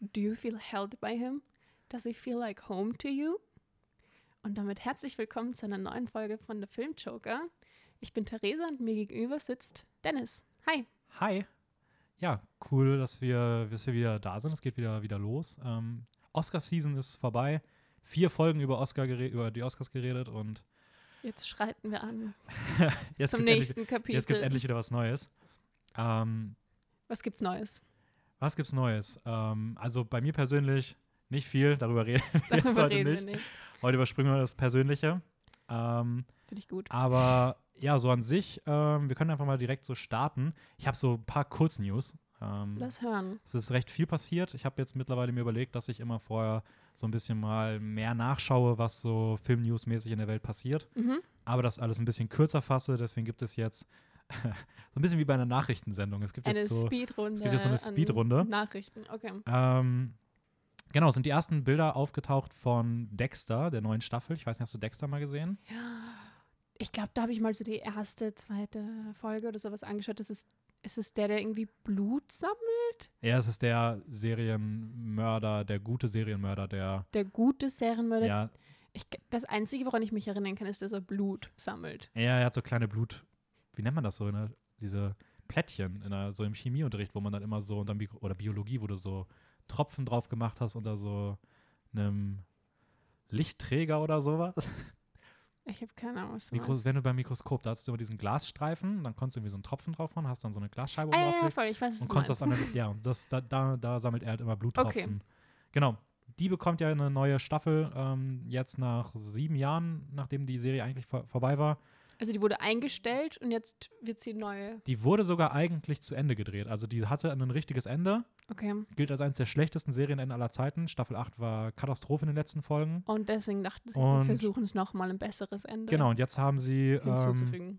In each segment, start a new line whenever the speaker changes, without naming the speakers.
Do you feel held by him? Does he feel like home to you? Und damit herzlich willkommen zu einer neuen Folge von The Film Joker. Ich bin Theresa und mir gegenüber sitzt Dennis. Hi.
Hi. Ja, cool, dass wir, dass wir wieder da sind. Es geht wieder, wieder los. Ähm, Oscar-Season ist vorbei. Vier Folgen über, Oscar über die Oscars geredet und
Jetzt schreiten wir an
jetzt
zum nächsten
endlich,
Kapitel.
Jetzt gibt es endlich wieder was Neues. Ähm,
Was gibt's Neues?
Was gibt's Neues? Ähm, also bei mir persönlich nicht viel, darüber reden wir
Darüber
heute
reden
nicht.
wir nicht.
Heute überspringen wir das Persönliche. Ähm,
Finde ich gut.
aber ja, so an sich, ähm, wir können einfach mal direkt so starten. Ich habe so ein paar Kurznews. Ähm,
Lass hören.
Es ist recht viel passiert. Ich habe jetzt mittlerweile mir überlegt, dass ich immer vorher so ein bisschen mal mehr nachschaue, was so Film-News-mäßig in der Welt passiert.
Mhm.
Aber das alles ein bisschen kürzer fasse. Deswegen gibt es jetzt so ein bisschen wie bei einer Nachrichtensendung. Es gibt
Eine
jetzt so,
Speedrunde.
es gibt jetzt so eine Speedrunde.
Nachrichten, okay.
ähm, genau, sind die ersten Bilder aufgetaucht von Dexter, der neuen Staffel. Ich weiß nicht, hast du Dexter mal gesehen?
Ich glaube, da habe ich mal so die erste, zweite Folge oder sowas angeschaut. Das ist, ist es der, der irgendwie Blut sammelt?
Ja, es ist der Serienmörder, der gute Serienmörder, der
Der gute Serienmörder.
ja,
Ich, das Einzige, woran ich mich erinnern kann, ist, dass er Blut sammelt.
Ja, er hat so kleine Blut, wie nennt man das so, ne? diese Plättchen in der, so im Chemieunterricht, wo man dann immer so, unter Mikro oder Biologie, wo du so Tropfen drauf gemacht hast unter so einem Lichtträger oder sowas.
Ich habe keine Ahnung,
Mikros, wenn du beim Mikroskop, da hast du immer diesen Glasstreifen, dann konntest du irgendwie so einen Tropfen drauf machen, hast dann so eine Glasscheibe
Ah, ja, voll, ich weiß, was
und
du
konntest das an der, ja, und das, da, da, da sammelt er halt immer Bluttropfen.
Okay.
Genau. Die bekommt ja eine neue Staffel ähm, jetzt nach sieben Jahren, nachdem die Serie eigentlich vor, vorbei war.
Also die wurde eingestellt und jetzt wird sie neu.
Die wurde sogar eigentlich zu Ende gedreht. Also die hatte ein richtiges Ende.
Okay.
Gilt als eines der schlechtesten Serienenden aller Zeiten. Staffel 8 war Katastrophe in den letzten Folgen.
Und deswegen dachten sie, wir
Und-
versuchen es nochmal ein besseres Ende
Genau, und jetzt haben sie ähm,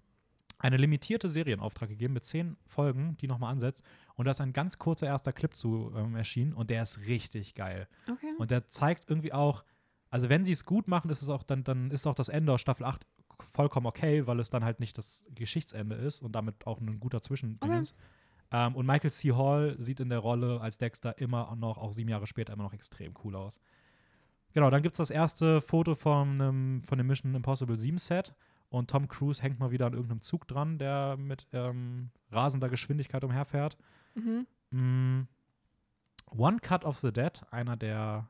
eine limitierte Serienauftrag gegeben mit zehn Folgen, die nochmal ansetzt. Und da ist ein ganz kurzer erster Clip zu ähm, erschienen und der ist richtig geil.
okay.
Und der zeigt irgendwie auch, also wenn sie es gut machen, ist es auch dann, dann ist auch das Ende aus Staffel 8 vollkommen okay, weil es dann halt nicht das Geschichtsende ist und damit auch ein guter Zwischendingens. Ähm, und Michael C. Hall sieht in der Rolle als Dexter immer noch, auch sieben Jahre später, immer noch extrem cool aus. Genau, dann gibt es das erste Foto von, einem, von dem Mission Impossible 7 Set und Tom Cruise hängt mal wieder an irgendeinem Zug dran, der mit ähm, rasender Geschwindigkeit umherfährt.
mhm.
Mm, One Cut of the Dead, einer der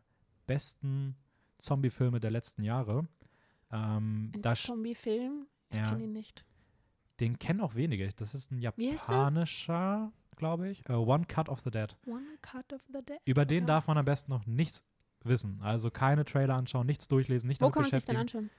besten Zombie-Filme der letzten Jahre. Ähm,
Ein Zombie-Film? Ich
Ja.
kenne ihn nicht.
den kennen auch wenige. Das ist ein japanischer, glaube ich. Äh, One Cut of the Dead.
One Cut of the Dead?
Über den
Okay.
darf man am besten noch nichts wissen. Also keine Trailer anschauen, nichts durchlesen, nicht
Wo kann man sich denn anschauen?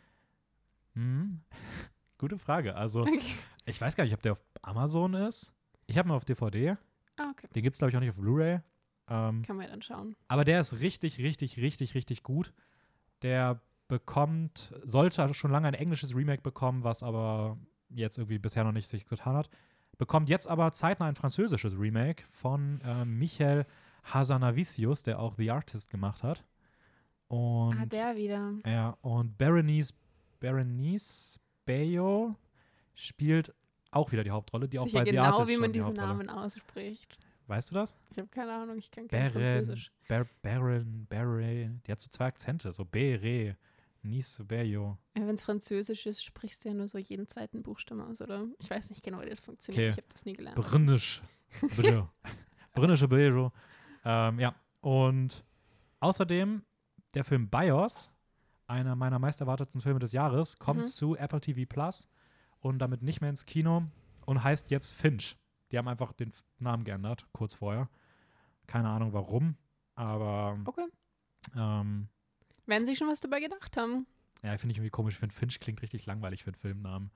Hm. Gute Frage. Also,
Okay.
ich weiß gar nicht, ob der auf Amazon ist. Ich habe ihn auf DVD.
Ah, okay.
Den gibt es, glaube ich, auch nicht auf Blu-ray. Ähm,
Kann man ja dann schauen.
Aber der ist richtig, richtig, richtig, richtig gut. Der bekommt, sollte schon lange ein englisches Remake bekommen, was aber jetzt irgendwie bisher noch nicht sich getan hat. Bekommt jetzt aber zeitnah ein französisches Remake von äh, Michael Hazanavicius, der auch The Artist gemacht hat. Und,
ah, der wieder.
ja, und Berenice, Berenice Bayo spielt auch wieder die Hauptrolle, die auch
Sicher
bei The
genau,
Artist
wie
schon
man
die
diese
Hauptrolle.
Namen ausspricht.
Weißt du das?
Ich habe keine Ahnung, ich kann kein
Beren,
Französisch.
Ber, Beren, Beren, die hat so zwei Akzente, so Bere, Nice, Berio.
Ja, Wenn es Französisch ist, sprichst du ja nur so jeden zweiten Buchstaben aus, oder? Ich weiß nicht genau, wie das funktioniert.
Okay.
Ich habe das nie gelernt.
Brinnisch. Bitte. Brinnische Bejo. Ähm, ja, und außerdem der Film BIOS, einer meiner meisterwartetsten Filme des Jahres, kommt
Mhm.
zu Apple TV Plus und damit nicht mehr ins Kino und heißt jetzt Finch. Die haben einfach den Namen geändert, kurz vorher. Keine Ahnung warum, aber
Okay.
ähm,
Werden Sie schon was dabei gedacht haben?
Ja, finde ich irgendwie komisch. Ich finde Finch klingt richtig langweilig für einen Filmnamen.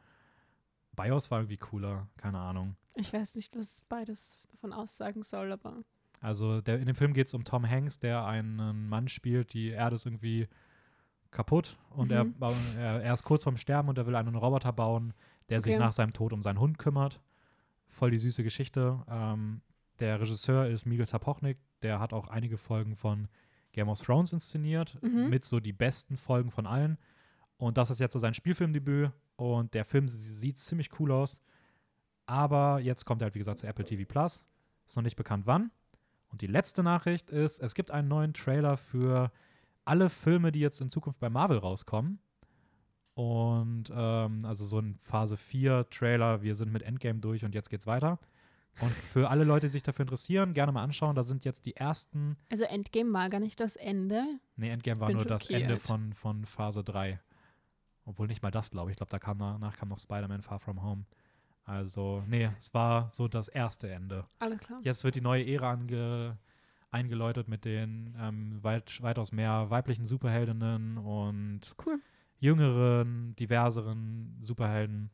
BIOS war irgendwie cooler, keine Ahnung.
Ich weiß nicht, was beides davon aussagen soll, aber
Also der, in dem Film geht es um Tom Hanks, der einen Mann spielt, die Erde ist irgendwie kaputt und er,
Mhm.
bau- er, er ist kurz vorm Sterben und er will einen Roboter bauen, der sich
Okay.
nach seinem Tod um seinen Hund kümmert. Voll die süße Geschichte. Ähm, der Regisseur ist Miguel Sapochnik, der hat auch einige Folgen von Game of Thrones inszeniert,
Mhm.
mit so die besten Folgen von allen. Und das ist jetzt so sein Spielfilmdebüt und der Film sieht ziemlich cool aus. Aber jetzt kommt er halt, wie gesagt, zu Apple TV Plus. Ist noch nicht bekannt wann. Und die letzte Nachricht ist, es gibt einen neuen Trailer für alle Filme, die jetzt in Zukunft bei Marvel rauskommen. Und ähm, also so ein Phase 4 Trailer, wir sind mit Endgame durch und jetzt geht's weiter. Und für alle Leute, die sich dafür interessieren, gerne mal anschauen. Da sind jetzt die ersten.
Also Endgame war gar nicht das Ende.
Nee, Endgame war nur das
schockiert.
Ende von, von Phase 3. Obwohl nicht mal das, glaube ich. Ich glaube, da kam danach kam noch Spider-Man Far From Home. Also, nee, es war so das erste Ende.
Alles klar.
Jetzt wird die neue Ära ange, eingeläutet mit den ähm, weit, weitaus mehr weiblichen Superheldinnen und
Das cool.
jüngeren, diverseren Superhelden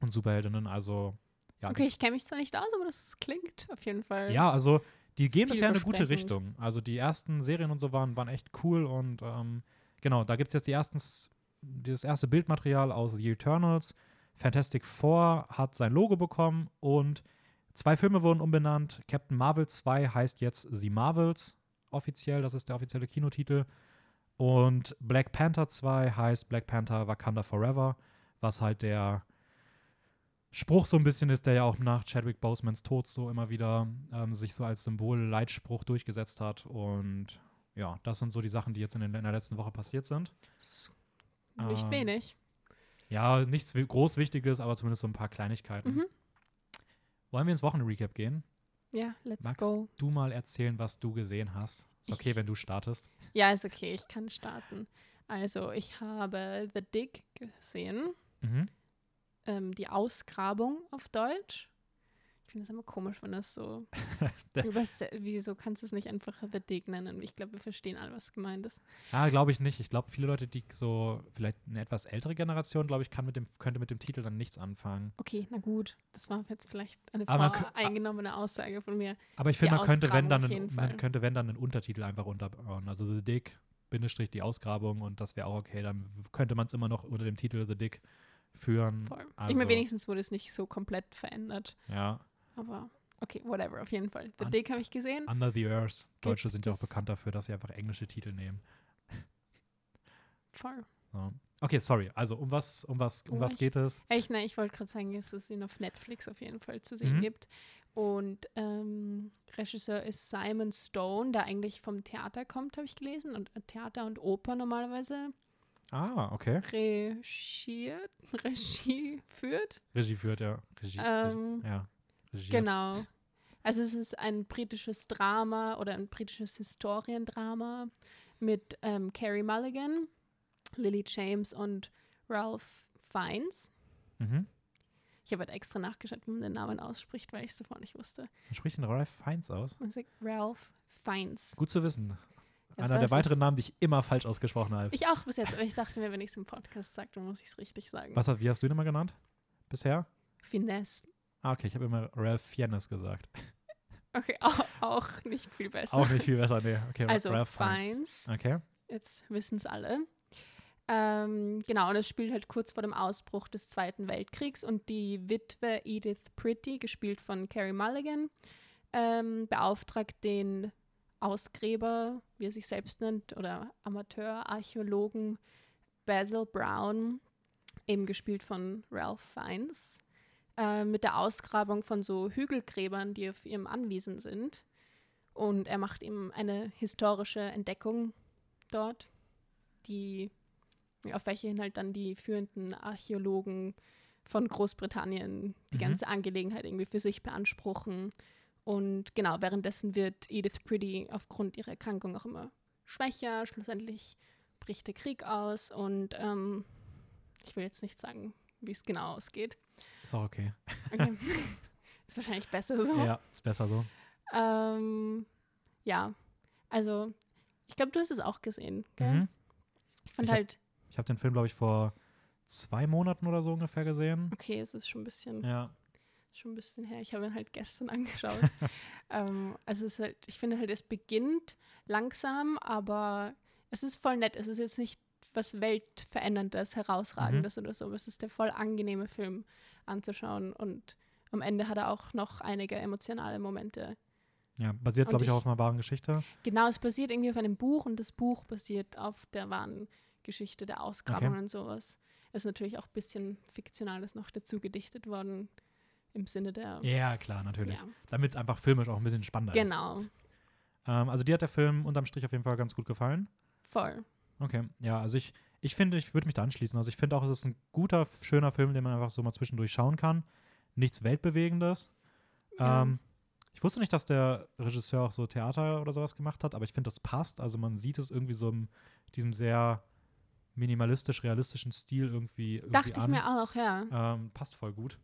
und Superheldinnen. Also, ja,
Okay, ich kenne mich zwar nicht aus, aber das klingt auf jeden Fall.
ja, also die gehen bisher in eine gute. Richtung. Also die ersten Serien und so waren, waren echt cool und ähm, genau, da gibt es jetzt die ersten, das erste Bildmaterial aus The Eternals. Fantastic Four hat sein Logo bekommen und zwei Filme wurden umbenannt. Captain Marvel 2 heißt jetzt The Marvels offiziell, das ist der offizielle Kinotitel. Und Black Panther 2 heißt Black Panther Wakanda Forever, was halt der Spruch so ein bisschen ist, der ja auch nach Chadwick Bosemans Tod so immer wieder ähm, sich so als Symbol-Leitspruch durchgesetzt hat. Und ja, das sind so die Sachen, die jetzt in, den, in der letzten Woche passiert sind.
Nicht
Ähm,
wenig.
Ja, nichts groß Wichtiges, aber zumindest so ein paar Kleinigkeiten.
Mhm.
Wollen wir ins Wochenrecap gehen?
Ja, let's
Magst
go.
du mal erzählen, was du gesehen hast? Ist okay,
Ich-
wenn du startest.
Ja, ist okay, ich kann starten. Also, ich habe The Dig gesehen.
Mhm.
Ähm, die Ausgrabung auf Deutsch. Ich finde es immer komisch, wenn das so. Wieso kannst du es nicht einfach The Dig nennen? Ich glaube, wir verstehen alle, was gemeint ist.
Ja, glaube ich nicht. Ich glaube, viele Leute, die so, vielleicht eine etwas ältere Generation, glaube ich, kann mit dem, könnte mit dem Titel dann nichts anfangen.
Okay, na gut. Das war jetzt vielleicht eine voreingenommene Aussage von mir.
Aber ich finde, man könnte, wenn dann, einen, man könnte, wenn dann einen Untertitel einfach unterbauen. Also The Dick, Bindestrich die Ausgrabung und das wäre auch okay. Dann könnte man es immer noch unter dem Titel The Dick führen.
Voll. ich
Also,
meine, wenigstens wurde es nicht so komplett verändert.
Ja,
Aber okay, whatever, auf jeden Fall. The
An-
Dig habe ich gesehen.
Under the Earth. Deutsche sind ja auch bekannt dafür, dass sie einfach englische Titel nehmen.
Voll.
So. Okay, sorry. Also um was, um was, um
Oh,
was
ich-
geht es?
Ich, ne, ich wollte gerade sagen, dass es ihn auf Netflix auf jeden Fall zu sehen
Mhm.
gibt. Und ähm, Regisseur ist Simon Stone, der eigentlich vom Theater kommt, habe ich gelesen. Und äh, Theater und Oper normalerweise
Ah, okay.
regiert, Regie führt.
Regie führt, ja. Regie,
Ähm,
Regie, ja. Regiert.
Genau. Also es ist ein britisches Drama oder ein britisches Historiendrama mit ähm, Carrie Mulligan, Lily James und Ralph Fiennes.
Mhm.
Ich habe halt extra nachgeschaut, wie man den Namen ausspricht, weil ich es davor nicht wusste.
Wie spricht denn Ralph Fiennes aus?
Man sagt Ralph Fiennes.
Gut zu wissen.
Jetzt
Einer der weiteren. Namen, die ich immer falsch ausgesprochen habe.
Ich auch bis jetzt, aber ich dachte mir, wenn ich es im Podcast sage, dann muss ich es richtig sagen.
Was, hat- wie hast du ihn immer genannt? Bisher?
Finesse.
Ah, okay, ich habe immer Ralph Fiennes gesagt.
Okay, auch, auch nicht viel besser.
Auch nicht viel besser, nee. Okay,
Also
Ralph Fiennes.
Fiennes.
Okay.
Jetzt wissen es alle. Ähm, genau, und es spielt halt kurz vor dem Ausbruch des Zweiten Weltkriegs und die Witwe Edith Pretty, gespielt von Carrie Mulligan, ähm, beauftragt den Ausgräber, wie er sich selbst nennt, oder Amateurarchäologen Basil Brown, eben gespielt von Ralph Fiennes, äh, mit der Ausgrabung von so Hügelgräbern, die auf ihrem Anwesen sind. Und er macht ihm eine historische Entdeckung dort, die, auf welche hin halt dann die führenden Archäologen von Großbritannien die
Mhm.
ganze Angelegenheit irgendwie für sich beanspruchen. Und genau, währenddessen wird Edith Pretty aufgrund ihrer Erkrankung auch immer schwächer. Schlussendlich bricht der Krieg aus und ähm, ich will jetzt nicht sagen, wie es genau ausgeht.
Ist auch okay.
Okay. Ist wahrscheinlich besser so.
Ja, ist besser so.
Ähm, ja, also ich glaube, du hast es auch gesehen. Gell?
Mhm.
Ich fand
Ich hab-
halt,
Ich habe den Film, glaube ich, vor zwei Monaten oder so ungefähr gesehen.
okay, es ist schon ein bisschen,
Ja.
Schon ein bisschen her. Ich habe ihn halt gestern angeschaut. ähm, also es ist halt, ich finde halt, es beginnt langsam, aber es ist voll nett. Es ist jetzt nicht was Weltveränderndes, Herausragendes oder so, es ist der voll angenehme Film anzuschauen und am Ende hat er auch noch einige emotionale Momente.
Ja, basiert, glaube ich, auch auf einer wahren Geschichte.
Genau, es basiert irgendwie auf einem Buch und das Buch basiert auf der wahren Geschichte der Ausgrabungen
Okay.
und sowas. Es ist natürlich auch ein bisschen Fiktionales noch dazu gedichtet worden im Sinne der.
Ja, klar, natürlich.
Ja,
Damit es einfach filmisch auch ein bisschen spannender ist.
genau.
Ähm, also dir hat der Film unterm Strich auf jeden Fall ganz gut gefallen.
Voll.
Okay, ja, also ich, ich finde, ich würde mich da anschließen. Also ich finde auch, es ist ein guter, schöner Film, den man einfach so mal zwischendurch schauen kann. Nichts Weltbewegendes.
Ja.
Ähm, ich wusste nicht, dass der Regisseur auch so Theater oder sowas gemacht hat, aber ich finde, das passt. Also man sieht es irgendwie so in diesem sehr minimalistisch-realistischen Stil irgendwie, irgendwie
Dachte ich
an.
mir auch, ja.
Ähm, passt voll gut.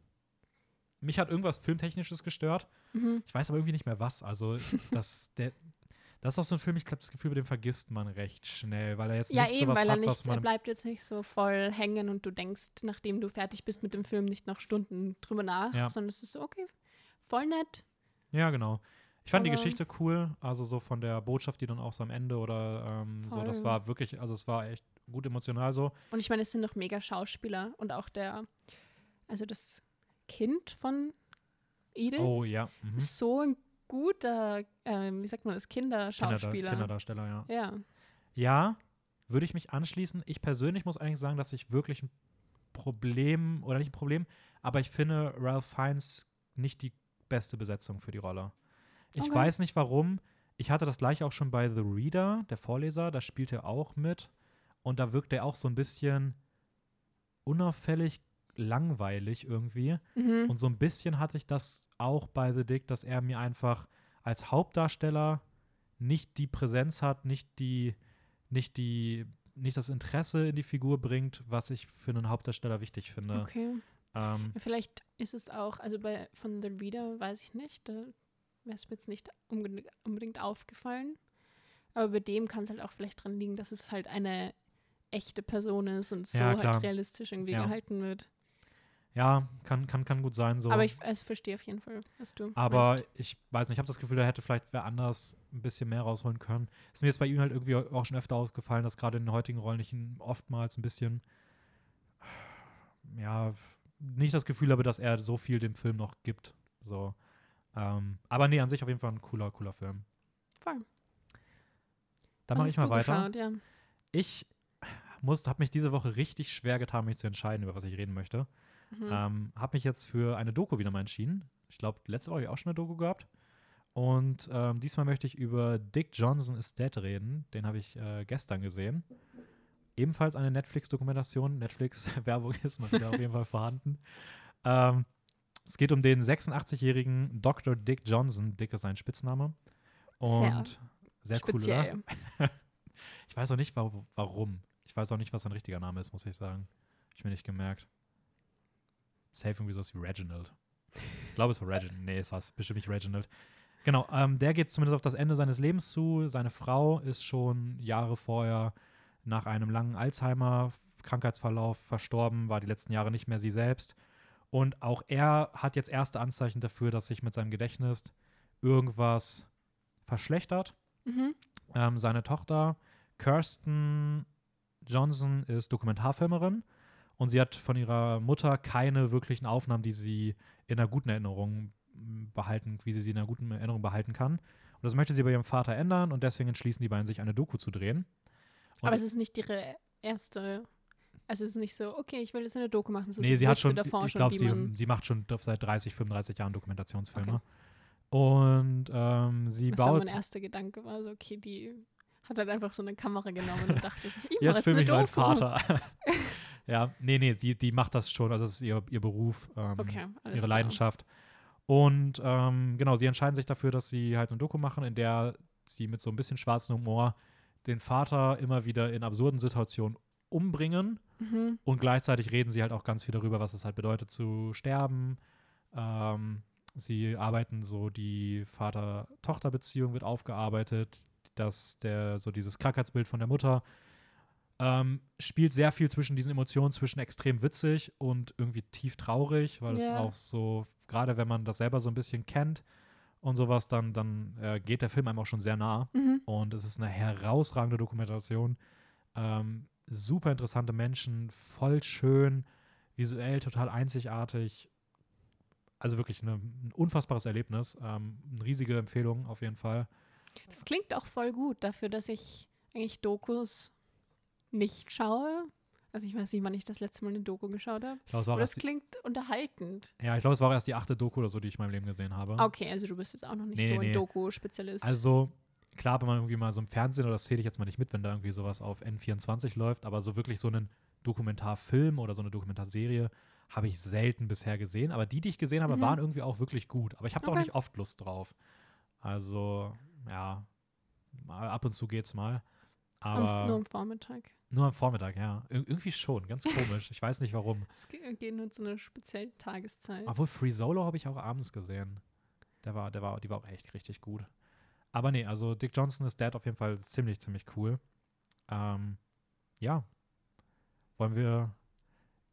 Mich hat irgendwas Filmtechnisches gestört.
Mhm.
Ich weiß aber irgendwie nicht mehr was. Also, das, der, das ist auch so ein Film, ich habe das Gefühl, bei dem vergisst man recht schnell, weil er jetzt
Ja,
nicht
eben,
sowas
weil er
hat,
nicht,
was
er
man.
bleibt jetzt nicht so voll hängen und du denkst, nachdem du fertig bist mit dem Film, nicht noch Stunden drüber nach,
Ja.
sondern es ist so, okay, voll nett.
Ja, genau. Ich fand die
Aber-
Geschichte cool, also so von der Botschaft, die dann auch so am Ende oder ähm, so, das war wirklich, also es war echt gut emotional so.
Und ich meine, es sind noch mega Schauspieler und auch der, also das Kind von Edith
Oh ja. Mhm.
ist so ein guter, ähm, wie sagt man das, Kinderschauspieler.
Kinderdarsteller, ja.
Ja,
Ja, würde ich mich anschließen. Ich persönlich muss eigentlich sagen, dass ich wirklich ein Problem, oder nicht ein Problem, aber ich finde Ralph Fiennes nicht die beste Besetzung für die Rolle. Ich
Okay.
weiß nicht warum. Ich hatte das gleiche auch schon bei The Reader, der Vorleser, da spielt er auch mit. Und da wirkt er auch so ein bisschen unauffällig langweilig irgendwie.
mhm.
Und so ein bisschen hatte ich das auch bei The Dick, dass er mir einfach als Hauptdarsteller nicht die Präsenz hat, nicht die, nicht die, nicht das Interesse in die Figur bringt, was ich für einen Hauptdarsteller wichtig finde.
okay.
Ähm,
Vielleicht ist es auch, also bei von The Reader weiß ich nicht, da wäre es mir jetzt nicht unbedingt, aufgefallen. Aber bei dem kann es halt auch vielleicht dran liegen, dass es halt eine echte Person ist und so
Ja,
halt realistisch irgendwie
Ja.
gehalten wird.
Ja, kann, kann, kann gut sein so.
Aber ich also verstehe auf jeden Fall, was du
Aber
meinst.
ich weiß nicht, ich habe das Gefühl, da hätte vielleicht wer anders ein bisschen mehr rausholen können. Ist mir jetzt bei ihm halt irgendwie auch schon öfter aufgefallen, dass gerade in den heutigen Rollen ich ihn oftmals ein bisschen, ja, nicht das Gefühl habe, dass er so viel dem Film noch gibt. So. Ähm, aber nee, an sich auf jeden Fall ein cooler, cooler Film.
Voll.
Dann mache ich mal weiter.
geschaut? Ja.
Ich muss, habe mich diese Woche richtig schwer getan, mich zu entscheiden, über was ich reden möchte.
Mhm.
Ähm, habe mich jetzt für eine Doku wieder mal entschieden. Ich glaube, letzte Woche habe ich auch schon eine Doku gehabt. Und ähm, diesmal möchte ich über Dick Johnson is Dead reden. Den habe ich äh, gestern gesehen. Ebenfalls eine Netflix-Dokumentation. Netflix-Werbung ist mal wieder auf jeden Fall vorhanden. Ähm, es geht um den 86-jährigen Dr. Dick Johnson. Dick ist sein Spitzname. Und sehr, cool, oder?
Speziell.
Ich weiß auch nicht, wa warum. Ich weiß auch nicht, was sein richtiger Name ist, muss ich sagen. Hab ich mir nicht gemerkt. Safe irgendwie sowas wie Reginald. Ich glaube, es war Reginald. Nee, es war bestimmt nicht Reginald. Genau, ähm, der geht zumindest auf das Ende seines Lebens zu. Seine Frau ist schon Jahre vorher nach einem langen Alzheimer-Krankheitsverlauf verstorben, war die letzten Jahre nicht mehr sie selbst. Und auch er hat jetzt erste Anzeichen dafür, dass sich mit seinem Gedächtnis irgendwas verschlechtert.
Mhm.
Ähm, seine Tochter Kirsten Johnson ist Dokumentarfilmerin und sie hat von ihrer Mutter keine wirklichen Aufnahmen, die sie in einer guten Erinnerung m, behalten, wie sie sie in einer guten Erinnerung behalten kann. Und das möchte sie bei ihrem Vater ändern und deswegen entschließen die beiden sich eine Doku zu drehen. Und
Aber es ist nicht ihre erste, also es ist nicht so, okay, ich will jetzt eine Doku machen. Ist
nee,
so,
sie hat schon,
davor
ich glaube, sie, sie macht schon seit 30, 35 Jahren Dokumentationsfilme.
Okay.
Und ähm, sie
das war
baut.
mein erster Gedanke, war so, okay, die hat halt einfach so eine Kamera genommen und dachte sich, ich mach
Jetzt
jetzt
filme ich meinen
Doku.
Vater. ja, nee, nee, die, die macht das schon. Also, es ist ihr, ihr Beruf, ähm,
Okay,
ihre
klar.
Leidenschaft. Und ähm, genau, sie entscheiden sich dafür, dass sie halt eine Doku machen, in der sie mit so ein bisschen schwarzem Humor den Vater immer wieder in absurden Situationen umbringen.
Mhm.
Und gleichzeitig reden sie halt auch ganz viel darüber, was es halt bedeutet zu sterben. Ähm, sie arbeiten so, die Vater-Tochter-Beziehung wird aufgearbeitet, dass der, so dieses Krankheitsbild von der Mutter ähm, spielt sehr viel zwischen diesen Emotionen, zwischen extrem witzig und irgendwie tief traurig, weil es
Ja.
auch so, gerade wenn man das selber so ein bisschen kennt und sowas, dann, dann äh, geht der Film einem auch schon sehr nah.
Mhm.
Und es ist eine herausragende Dokumentation. Ähm, super interessante Menschen, voll schön, visuell total einzigartig. Also wirklich eine, ein unfassbares Erlebnis. Ähm, eine riesige Empfehlung auf jeden Fall.
Das klingt auch voll gut dafür, dass ich eigentlich Dokus nicht schaue. Also ich weiß nicht, wann ich das letzte Mal eine Doku geschaut habe.
Ich glaube, es war auch
Aber das klingt unterhaltend.
ja, ich glaube, es war erst die achte Doku oder so, die ich in meinem Leben gesehen habe.
Okay, also du bist jetzt auch noch nicht
Nee,
so
nee,
ein
nee.
Doku-Spezialist.
Also, klar, wenn man irgendwie mal so im Fernsehen, oder das zähle ich jetzt mal nicht mit, wenn da irgendwie sowas auf N24 läuft, aber so wirklich so einen Dokumentarfilm oder so eine Dokumentarserie habe ich selten bisher gesehen. Aber die, die ich gesehen habe,
Mhm.
waren irgendwie auch wirklich gut. Aber ich habe da auch
Okay.
nicht oft Lust drauf. Also, ja, mal ab und zu geht's mal. Aber
nur am Vormittag.
nur am Vormittag, ja. Ir irgendwie schon, ganz komisch. Ich weiß nicht warum.
Es ge- geht nur zu einer speziellen Tageszeit.
Obwohl Free Solo habe ich auch abends gesehen. Der war, der war, die war auch echt richtig gut. Aber nee, also Dick Johnson ist Dad auf jeden Fall ziemlich, ziemlich cool. Ähm, ja. Wollen wir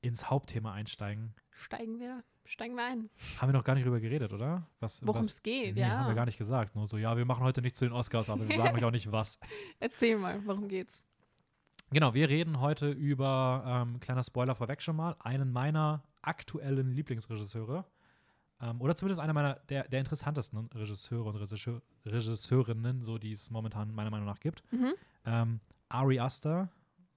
ins Hauptthema einsteigen?
Steigen wir, steigen wir ein.
Haben wir noch gar nicht drüber geredet, oder?
Worum es geht,
nee, haben wir
ja.
gar nicht gesagt. Nur so, ja, wir machen heute nicht zu den Oscars, aber wir sagen euch auch nicht was.
Erzähl mal, worum geht's?
Genau, wir reden heute über, ähm, kleiner Spoiler vorweg schon mal, einen meiner aktuellen Lieblingsregisseure. Ähm, oder zumindest einer meiner, der, der interessantesten Regisseure und Regisseur, Regisseurinnen, so die es momentan meiner Meinung nach gibt.
Mhm.
Ähm, Ari Aster,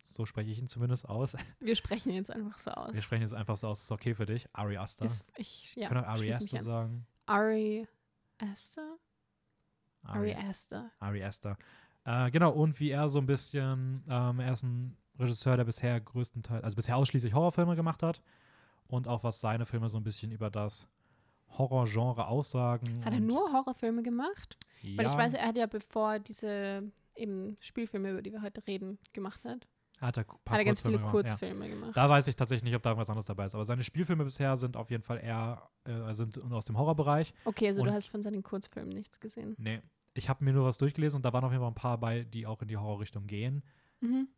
so spreche ich ihn zumindest aus.
Wir sprechen jetzt einfach so aus.
Wir sprechen jetzt einfach so aus, ist okay für dich. Ari Aster.
Ist, ich, ja,
Können auch Ari Aster sagen.
Ari Aster? Ari Aster.
Ari Aster. Äh, genau, und wie er so ein bisschen, ähm, er ist ein Regisseur, der bisher größtenteils, also bisher ausschließlich Horrorfilme gemacht hat und auch was seine Filme so ein bisschen über das Horrorgenre aussagen.
Hat er nur Horrorfilme gemacht?
Ja,
Weil ich weiß, er hat ja bevor diese eben Spielfilme, über die wir heute reden, gemacht hat,
hat er,
hat er ganz viele
gemacht,
Kurzfilme gemacht.
Ja. Da weiß ich tatsächlich nicht, ob da irgendwas anderes dabei ist. Aber seine Spielfilme bisher sind auf jeden Fall eher äh, sind aus dem Horrorbereich.
Okay, also
Und-
du hast von seinen Kurzfilmen nichts gesehen.
Nee, ich habe mir nur was durchgelesen und da waren auf jeden Fall ein paar bei, die auch in die Horrorrichtung gehen.
Mhm.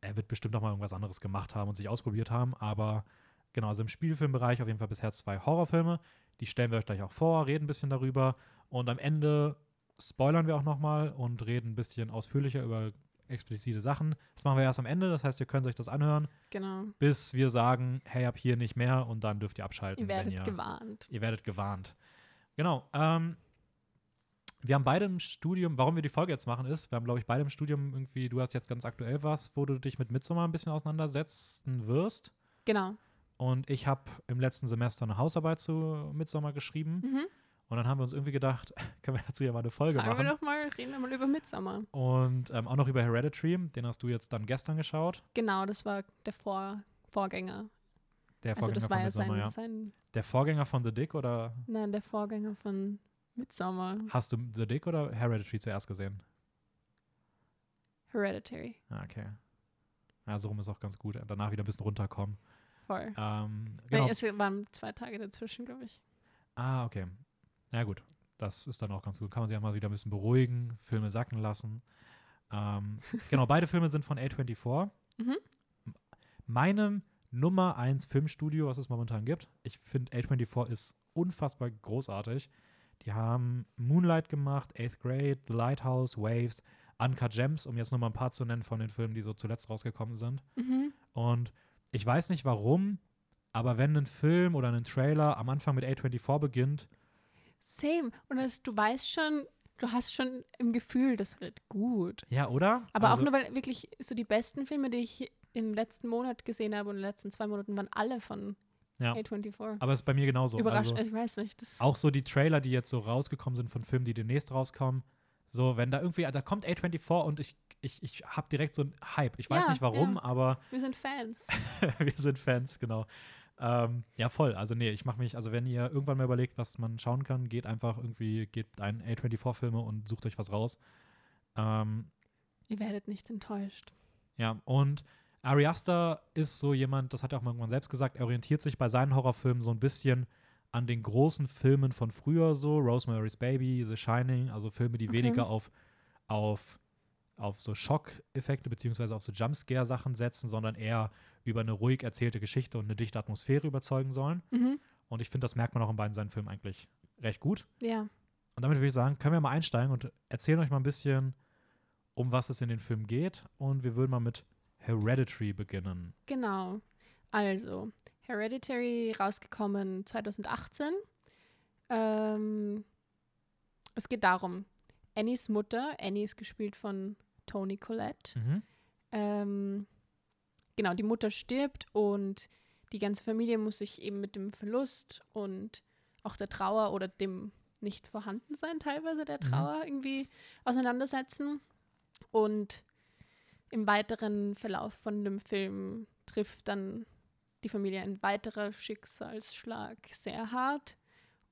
er wird bestimmt auch mal irgendwas anderes gemacht haben und sich ausprobiert haben, aber genau, also im Spielfilmbereich auf jeden Fall bisher zwei Horrorfilme. Die stellen wir euch gleich auch vor, reden ein bisschen darüber und am Ende spoilern wir auch nochmal und reden ein bisschen ausführlicher über explizite Sachen. Das machen wir erst am Ende, das heißt, ihr könnt euch das anhören,
Genau.
bis wir sagen, hey, ab hier nicht mehr und dann dürft ihr abschalten.
Ihr werdet
wenn ihr,
gewarnt.
ihr werdet gewarnt. Genau. Ähm, wir haben beide im Studium, warum wir die Folge jetzt machen, ist, wir haben, glaube ich, beide im Studium irgendwie, du hast jetzt ganz aktuell was, wo du dich mit Midsommar ein bisschen auseinandersetzen wirst.
Genau.
Und ich habe im letzten Semester eine Hausarbeit zu Midsommar geschrieben.
Mhm.
Und dann haben wir uns irgendwie gedacht, können wir dazu ja mal eine Folge
Sagen wir
machen.
doch mal, reden wir mal über Midsommar.
Und ähm, auch noch über Hereditary, den hast du jetzt dann gestern geschaut.
Genau, das war der Vor Vorgänger.
Der
Also
Vorgänger
das war
von
ja sein,
ja.
sein,
Der Vorgänger von The Dick oder
nein, der Vorgänger von Midsommar.
hast du The Dick oder Hereditary zuerst gesehen?
Hereditary.
Ah, okay. Ja, so rum ist auch ganz gut. Danach wieder ein bisschen runterkommen.
Voll.
Ähm,
Genau.
genau.
Es waren zwei Tage dazwischen, glaube ich.
Ah, okay. Na gut. Das ist dann auch ganz gut. Kann man sich auch mal wieder ein bisschen beruhigen, Filme sacken lassen. Ähm, genau, beide Filme sind von A24.
Mhm.
Meinem Nummer 1 Filmstudio, was es momentan gibt. Ich finde A24 ist unfassbar großartig. Die haben Moonlight gemacht, Eighth Grade, The Lighthouse, Waves, Uncut Gems, um jetzt nochmal ein paar zu nennen von den Filmen, die so zuletzt rausgekommen sind.
Mhm.
Und ich weiß nicht warum, aber wenn ein Film oder ein Trailer am Anfang mit A24 beginnt,
Same. Und das, du weißt schon, du hast schon im Gefühl, das wird gut.
ja, oder?
Aber
also,
auch nur, weil wirklich so die besten Filme, die ich im letzten Monat gesehen habe und in den letzten zwei Monaten, waren alle von
Ja.
A24.
Aber es ist bei mir genauso.
Überrascht,
Also,
ich weiß nicht. Das
auch so die Trailer, die jetzt so rausgekommen sind von Filmen, die demnächst rauskommen. So, wenn da irgendwie, da kommt A24 und ich, ich, ich habe direkt so einen Hype. Ich weiß
Ja,
nicht warum,
ja.
aber
wir sind Fans.
wir sind Fans, genau. Ähm, ja, voll. Also, nee, ich mache mich, also, wenn ihr irgendwann mal überlegt, was man schauen kann, geht einfach irgendwie, geht ein A24-Filme und sucht euch was raus. Ähm,
Ihr werdet nicht enttäuscht.
Ja, und Ari Aster ist so jemand, das hat er auch mal irgendwann selbst gesagt, er orientiert sich bei seinen Horrorfilmen so ein bisschen an den großen Filmen von früher so, Rosemary's Baby, The Shining, also Filme, die
Okay.
weniger auf, auf, auf so Schockeffekte beziehungsweise auf so Jumpscare-Sachen setzen, sondern eher über eine ruhig erzählte Geschichte und eine dichte Atmosphäre überzeugen sollen.
Mhm.
Und ich finde, das merkt man auch in beiden seinen Filmen eigentlich recht gut.
Ja.
Und damit würde ich sagen, können wir mal einsteigen und erzählen euch mal ein bisschen, um was es in den Film geht. Und wir würden mal mit Hereditary beginnen.
Genau. Also, Hereditary rausgekommen 2018. Ähm, es geht darum, Annies Mutter, Annie ist gespielt von Toni Collette.
Mhm.
Ähm, genau, die Mutter stirbt und die ganze Familie muss sich eben mit dem Verlust und auch der Trauer oder dem nicht vorhanden sein, teilweise der Trauer mhm. irgendwie auseinandersetzen. Und im weiteren Verlauf von dem Film trifft dann die Familie ein weiterer Schicksalsschlag sehr hart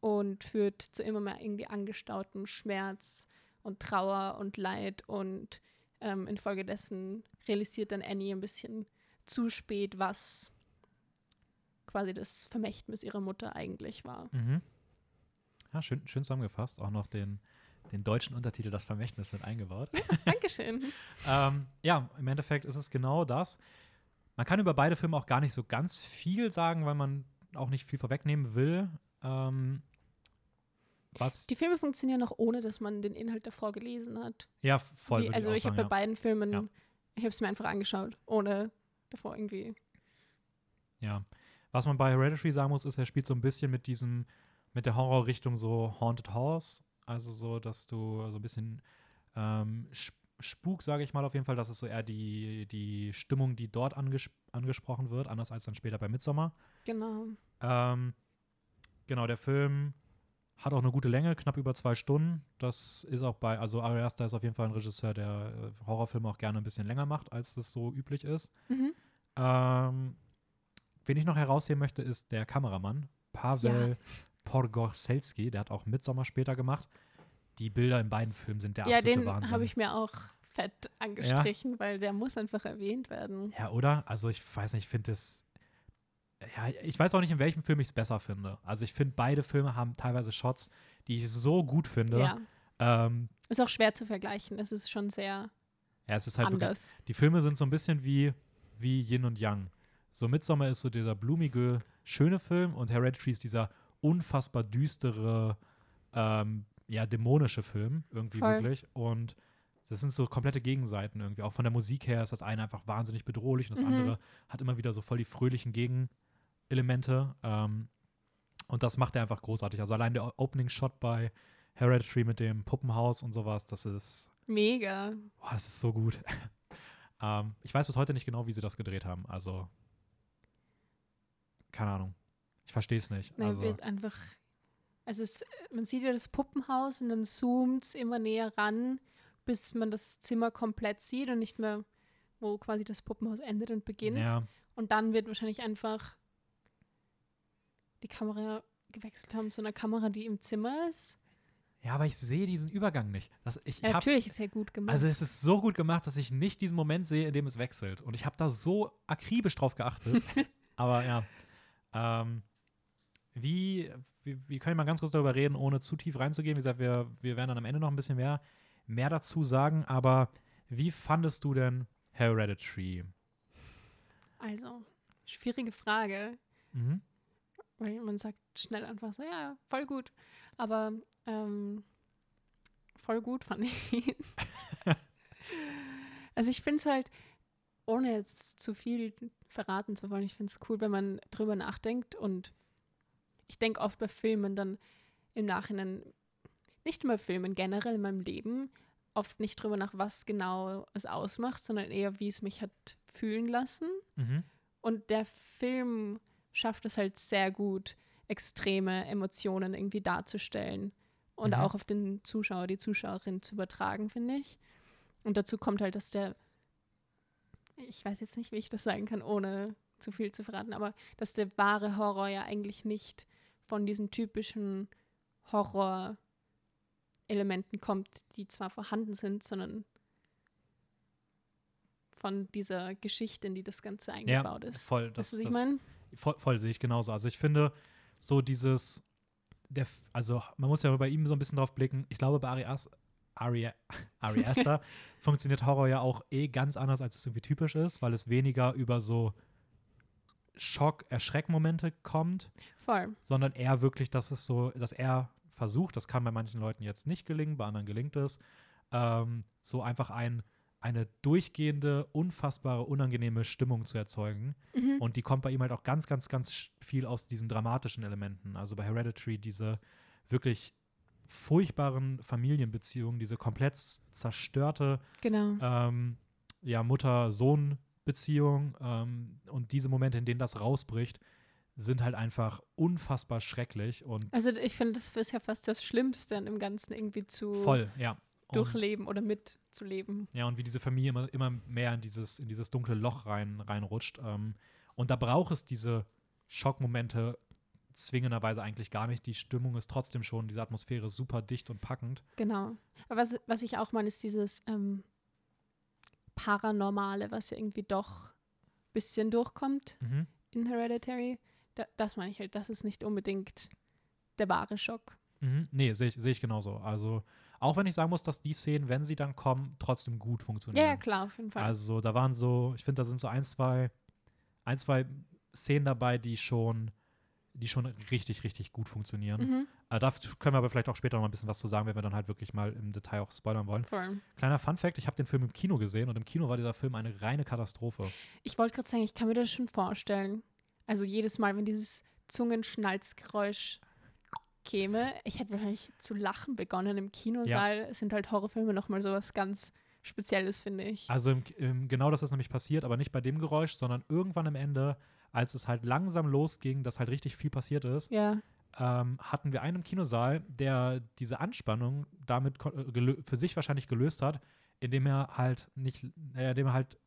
und führt zu immer mehr irgendwie angestautem Schmerz und Trauer und Leid und ähm, infolgedessen realisiert dann Annie ein bisschen zu spät, was quasi das Vermächtnis ihrer Mutter eigentlich war.
Mhm. Ja, schön, schön zusammengefasst. Auch noch den, den deutschen Untertitel Das Vermächtnis mit eingebaut.
Ja, Dankeschön.
ähm, ja, im Endeffekt ist es genau das. Man kann über beide Filme auch gar nicht so ganz viel sagen, weil man auch nicht viel vorwegnehmen will. Ähm, was
die Filme funktionieren auch ohne, dass man den Inhalt davor gelesen hat.
Ja, voll.
Die, also ich, ich habe ja. bei beiden Filmen, ja. ich habe es mir einfach angeschaut, ohne davor irgendwie.
Ja. Was man bei Hereditary sagen muss, ist, er spielt so ein bisschen mit diesem, mit der Horrorrichtung so Haunted House. Also so, dass du so ein bisschen ähm, Spuk, sage ich mal auf jeden Fall. Das ist so eher die, die Stimmung, die dort anges angesprochen wird, anders als dann später bei Midsommar.
Genau.
Ähm, genau, der Film hat auch eine gute Länge, knapp über zwei Stunden. Das ist auch bei, also Ari Aster ist auf jeden Fall ein Regisseur, der äh, Horrorfilme auch gerne ein bisschen länger macht, als es so üblich ist. Mhm. Ähm, wen ich noch herausheben möchte, ist der Kameramann, Pavel ja. Porgorzelski. Der hat auch Midsommar später gemacht. Die Bilder in beiden Filmen sind der
ja,
absolute
Wahnsinn. Ja, den habe ich mir auch fett angestrichen, ja. weil der muss einfach erwähnt werden.
Ja, oder? Also ich weiß nicht, ich finde das ja, ich weiß auch nicht, in welchem Film ich es besser finde. Also ich finde, beide Filme haben teilweise Shots, die ich so gut finde. Ja. Ähm,
ist auch schwer zu vergleichen. Es ist schon sehr
ja, es ist halt
anders.
Wirklich, die Filme sind so ein bisschen wie, wie Yin und Yang. So Midsommar ist so dieser blumige, schöne Film und Hereditary ist dieser unfassbar düstere, ähm, ja, dämonische Film irgendwie Voll. wirklich. Und das sind so komplette Gegenseiten irgendwie. Auch von der Musik her ist das eine einfach wahnsinnig bedrohlich und das mhm. andere hat immer wieder so voll die fröhlichen Gegen Elemente. Ähm, und das macht er einfach großartig. Also allein der Opening-Shot bei Hereditary mit dem Puppenhaus und sowas, das ist.
Mega.
Boah, das ist so gut. ähm, ich weiß bis heute nicht genau, wie sie das gedreht haben. Also. Keine Ahnung. Ich verstehe es nicht.
Man
also,
wird einfach. Also es, man sieht ja das Puppenhaus und dann zoomt es immer näher ran, bis man das Zimmer komplett sieht und nicht mehr, wo quasi das Puppenhaus endet und beginnt. Ja. Und dann wird wahrscheinlich einfach die Kamera gewechselt haben zu einer Kamera, die im Zimmer ist.
Ja, aber ich sehe diesen Übergang nicht. Das, ich,
ja,
hab,
natürlich ist er gut gemacht.
Also es ist so gut gemacht, dass ich nicht diesen Moment sehe, in dem es wechselt. Und ich habe da so akribisch drauf geachtet. aber ja. Ähm, wie, wie, wie können wir mal ganz kurz darüber reden, ohne zu tief reinzugehen? Wie gesagt, wir, wir werden dann am Ende noch ein bisschen mehr, mehr dazu sagen. Aber wie fandest du denn Hereditary?
Also, schwierige Frage. Mhm. Weil man sagt schnell einfach so, ja, voll gut. Aber ähm, voll gut fand ich ihn. also ich finde es halt, ohne jetzt zu viel verraten zu wollen, ich finde es cool, wenn man drüber nachdenkt und ich denke oft bei Filmen dann im Nachhinein, nicht immer Filmen, generell in meinem Leben, oft nicht drüber nach, was genau es ausmacht, sondern eher, wie es mich hat fühlen lassen. Mhm. Und der Film schafft es halt sehr gut, extreme Emotionen irgendwie darzustellen und mhm. auch auf den Zuschauer, die Zuschauerin zu übertragen, finde ich. Und dazu kommt halt, dass der, ich weiß jetzt nicht, wie ich das sagen kann, ohne zu viel zu verraten, aber dass der wahre Horror ja eigentlich nicht von diesen typischen Horror-Elementen kommt, die zwar vorhanden sind, sondern von dieser Geschichte, in die das Ganze eingebaut
ja,
ist.
Voll, das,
weißt du, was ich meine?
Voll, voll sehe ich genauso. Also ich finde so dieses, der, also man muss ja bei ihm so ein bisschen drauf blicken. Ich glaube, bei Ari, As, Ari, Ari Aster funktioniert Horror ja auch eh ganz anders, als es irgendwie typisch ist, weil es weniger über so Schock, Erschreckmomente kommt.
Voll.
Sondern eher wirklich, dass es so, dass er versucht, das kann bei manchen Leuten jetzt nicht gelingen, bei anderen gelingt es, ähm, so einfach ein eine durchgehende, unfassbare, unangenehme Stimmung zu erzeugen. Mhm. Und die kommt bei ihm halt auch ganz, ganz, ganz viel aus diesen dramatischen Elementen. Also bei Hereditary diese wirklich furchtbaren Familienbeziehungen, diese komplett zerstörte
genau.
ähm, ja, Mutter-Sohn-Beziehung ähm, und diese Momente, in denen das rausbricht, sind halt einfach unfassbar schrecklich und
Also ich finde, das ist ja fast das Schlimmste an dem Ganzen irgendwie zu
voll, ja.
Durchleben oder mitzuleben.
ja, und wie diese Familie immer, immer mehr in dieses, in dieses dunkle Loch rein, reinrutscht. Ähm, und da braucht es diese Schockmomente zwingenderweise eigentlich gar nicht. Die Stimmung ist trotzdem schon, diese Atmosphäre ist super dicht und packend.
Genau. Aber was, was ich auch meine, ist dieses ähm, Paranormale, was ja irgendwie doch ein bisschen durchkommt
Mhm.
in Hereditary. Da, das meine ich halt, das ist nicht unbedingt der wahre Schock.
Mhm. Nee, sehe ich, seh ich genauso. Also, auch wenn ich sagen muss, dass die Szenen, wenn sie dann kommen, trotzdem gut funktionieren.
ja, klar, auf jeden Fall.
Also, da waren so, ich finde, da sind so ein, zwei, ein, zwei Szenen dabei, die schon, die schon richtig, richtig gut funktionieren.
mhm,
Äh, da können wir aber vielleicht auch später noch mal ein bisschen was zu sagen, wenn wir dann halt wirklich mal im Detail auch spoilern wollen.
voll.
Kleiner Fun-Fact: Ich habe den Film im Kino gesehen und im Kino war dieser Film eine reine Katastrophe.
Ich wollte gerade sagen, ich kann mir das schon vorstellen. Also jedes Mal, wenn dieses Zungenschnalzgeräusch käme, ich hätte wahrscheinlich zu lachen begonnen im Kinosaal. Es sind halt Horrorfilme nochmal so was ganz Spezielles, finde ich.
Also im, im, genau das ist nämlich passiert, aber nicht bei dem Geräusch, sondern irgendwann am Ende, als es halt langsam losging, dass halt richtig viel passiert ist,
ja,
ähm, hatten wir einen im Kinosaal, der diese Anspannung damit äh, für sich wahrscheinlich gelöst hat, indem er halt nicht, äh, indem er halt,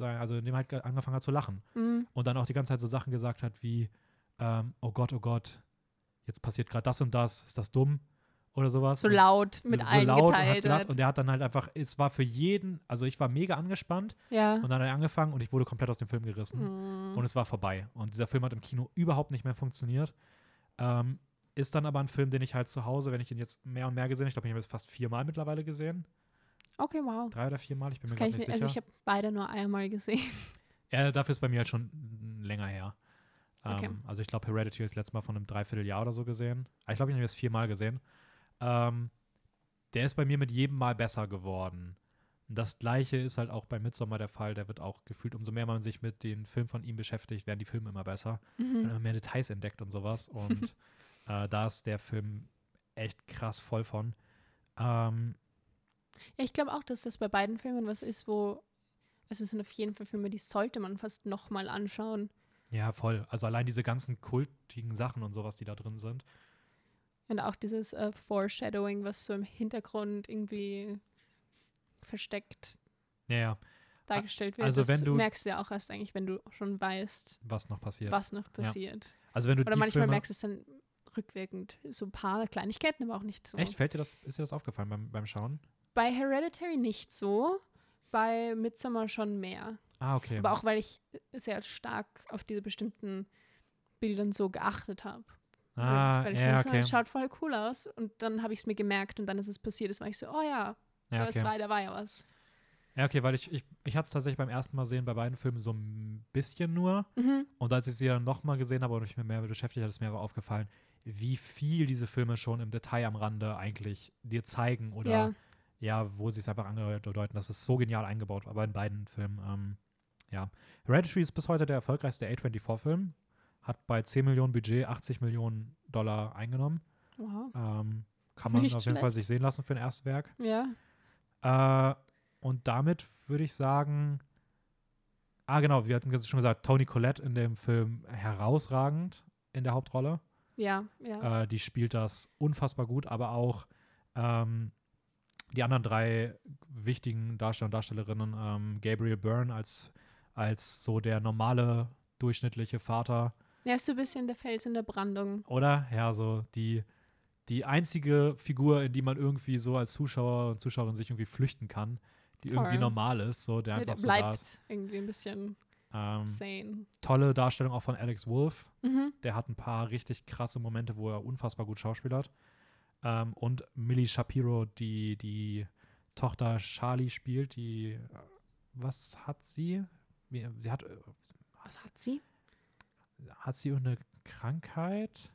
also indem er halt ge- angefangen hat zu lachen.
mm,
Und dann auch die ganze Zeit so Sachen gesagt hat wie, ähm, oh Gott, oh Gott, jetzt passiert gerade das und das, ist das dumm? Oder sowas.
so
Und-
laut mit
so
allen
laut und,
geteilt.
gelacht,
hat.
und der hat dann halt einfach, es war für jeden, also ich war mega angespannt
ja.
und dann hat er angefangen und ich wurde komplett aus dem Film gerissen
Mm.
und es war vorbei. Und dieser Film hat im Kino überhaupt nicht mehr funktioniert. Ähm, ist dann aber ein Film, den ich halt zu Hause, wenn ich ihn jetzt mehr und mehr gesehen, ich glaube, ich habe ihn jetzt fast viermal mittlerweile gesehen.
Okay, wow.
Drei oder viermal, ich bin
Das
mir
ich
nicht
nicht, also
sicher.
ich habe beide nur einmal gesehen.
Ja, dafür ist bei mir halt schon länger her. Ähm,
Okay.
Also ich glaube, Hereditary ist letztes Mal von einem Dreivierteljahr oder so gesehen. Aber Ich glaube, ich habe jetzt viermal gesehen. Ähm, der ist bei mir mit jedem Mal besser geworden. Das gleiche ist halt auch bei Midsommar der Fall. Der wird auch gefühlt, umso mehr man sich mit den Filmen von ihm beschäftigt, werden die Filme immer besser. Man
Mhm.
immer mehr Details entdeckt und sowas. Und äh, da ist der Film echt krass voll von. Ähm,
Ja, ich glaube auch, dass das bei beiden Filmen was ist, wo also es sind auf jeden Fall Filme, die sollte man fast nochmal anschauen.
Ja, voll. Also allein diese ganzen kultigen Sachen und sowas, die da drin sind.
Und auch dieses äh, Foreshadowing, was so im Hintergrund irgendwie versteckt
Ja, ja,
dargestellt wird.
also
das
wenn du-
merkst du ja auch erst eigentlich, wenn du schon weißt,
was noch passiert.
was noch passiert.
Also wenn du
Oder manchmal
Filme,
merkst du es dann rückwirkend. So ein paar Kleinigkeiten, aber auch nicht so.
Echt? Fällt dir das, ist dir das aufgefallen beim, beim Schauen?
Bei Hereditary nicht so, bei Midsommar schon mehr.
Ah, okay.
Aber auch, weil ich sehr stark auf diese bestimmten Bildern so geachtet habe.
ah,
weil ich
ja,
fand,
okay.
es schaut voll cool aus. Und dann habe ich es mir gemerkt und dann ist es passiert. Das war ich so, oh ja,
Ja,
das
okay.
war, da war ja was.
Ja, okay, weil ich, ich, ich hatte es tatsächlich beim ersten Mal sehen bei beiden Filmen so ein bisschen nur.
Mhm.
Und als ich sie dann nochmal gesehen habe und mich mehr beschäftigt habe, ist mir aber aufgefallen, wie viel diese Filme schon im Detail am Rande eigentlich dir zeigen oder
Ja.
ja, wo sie es einfach andeuten. Das ist so genial eingebaut, aber in beiden Filmen. Ähm, ja. Hereditary ist bis heute der erfolgreichste A24-Film. Hat bei 10 Millionen Budget 80 Millionen Dollar eingenommen.
Wow.
Ähm, kann man
Nicht
auf jeden Fall sich sehen lassen für ein Erstwerk.
Ja.
Äh, und damit würde ich sagen, ah genau, wir hatten schon gesagt, Toni Collette in dem Film herausragend in der Hauptrolle.
Ja, ja.
Äh, die spielt das unfassbar gut, aber auch ähm, die anderen drei wichtigen Darsteller und Darstellerinnen, ähm, Gabriel Byrne als, als so der normale, durchschnittliche Vater,
Er ist so ein bisschen der Fels in der Brandung.
oder? Ja, so die, die einzige Figur, in die man irgendwie so als Zuschauer und Zuschauerin sich irgendwie flüchten kann, die
Voll.
irgendwie normal ist, so der
Der
einfach so da
bleibt
ist.
irgendwie ein bisschen
Ähm,
sane.
tolle Darstellung auch von Alex Wolff.
Mhm.
Der hat ein paar richtig krasse Momente, wo er unfassbar gut schauspielert. Ähm, und Millie Shapiro, die die Tochter Charlie spielt, die äh, was hat sie? Wie, sie hat äh,
Was hat sie?
hat sie eine Krankheit?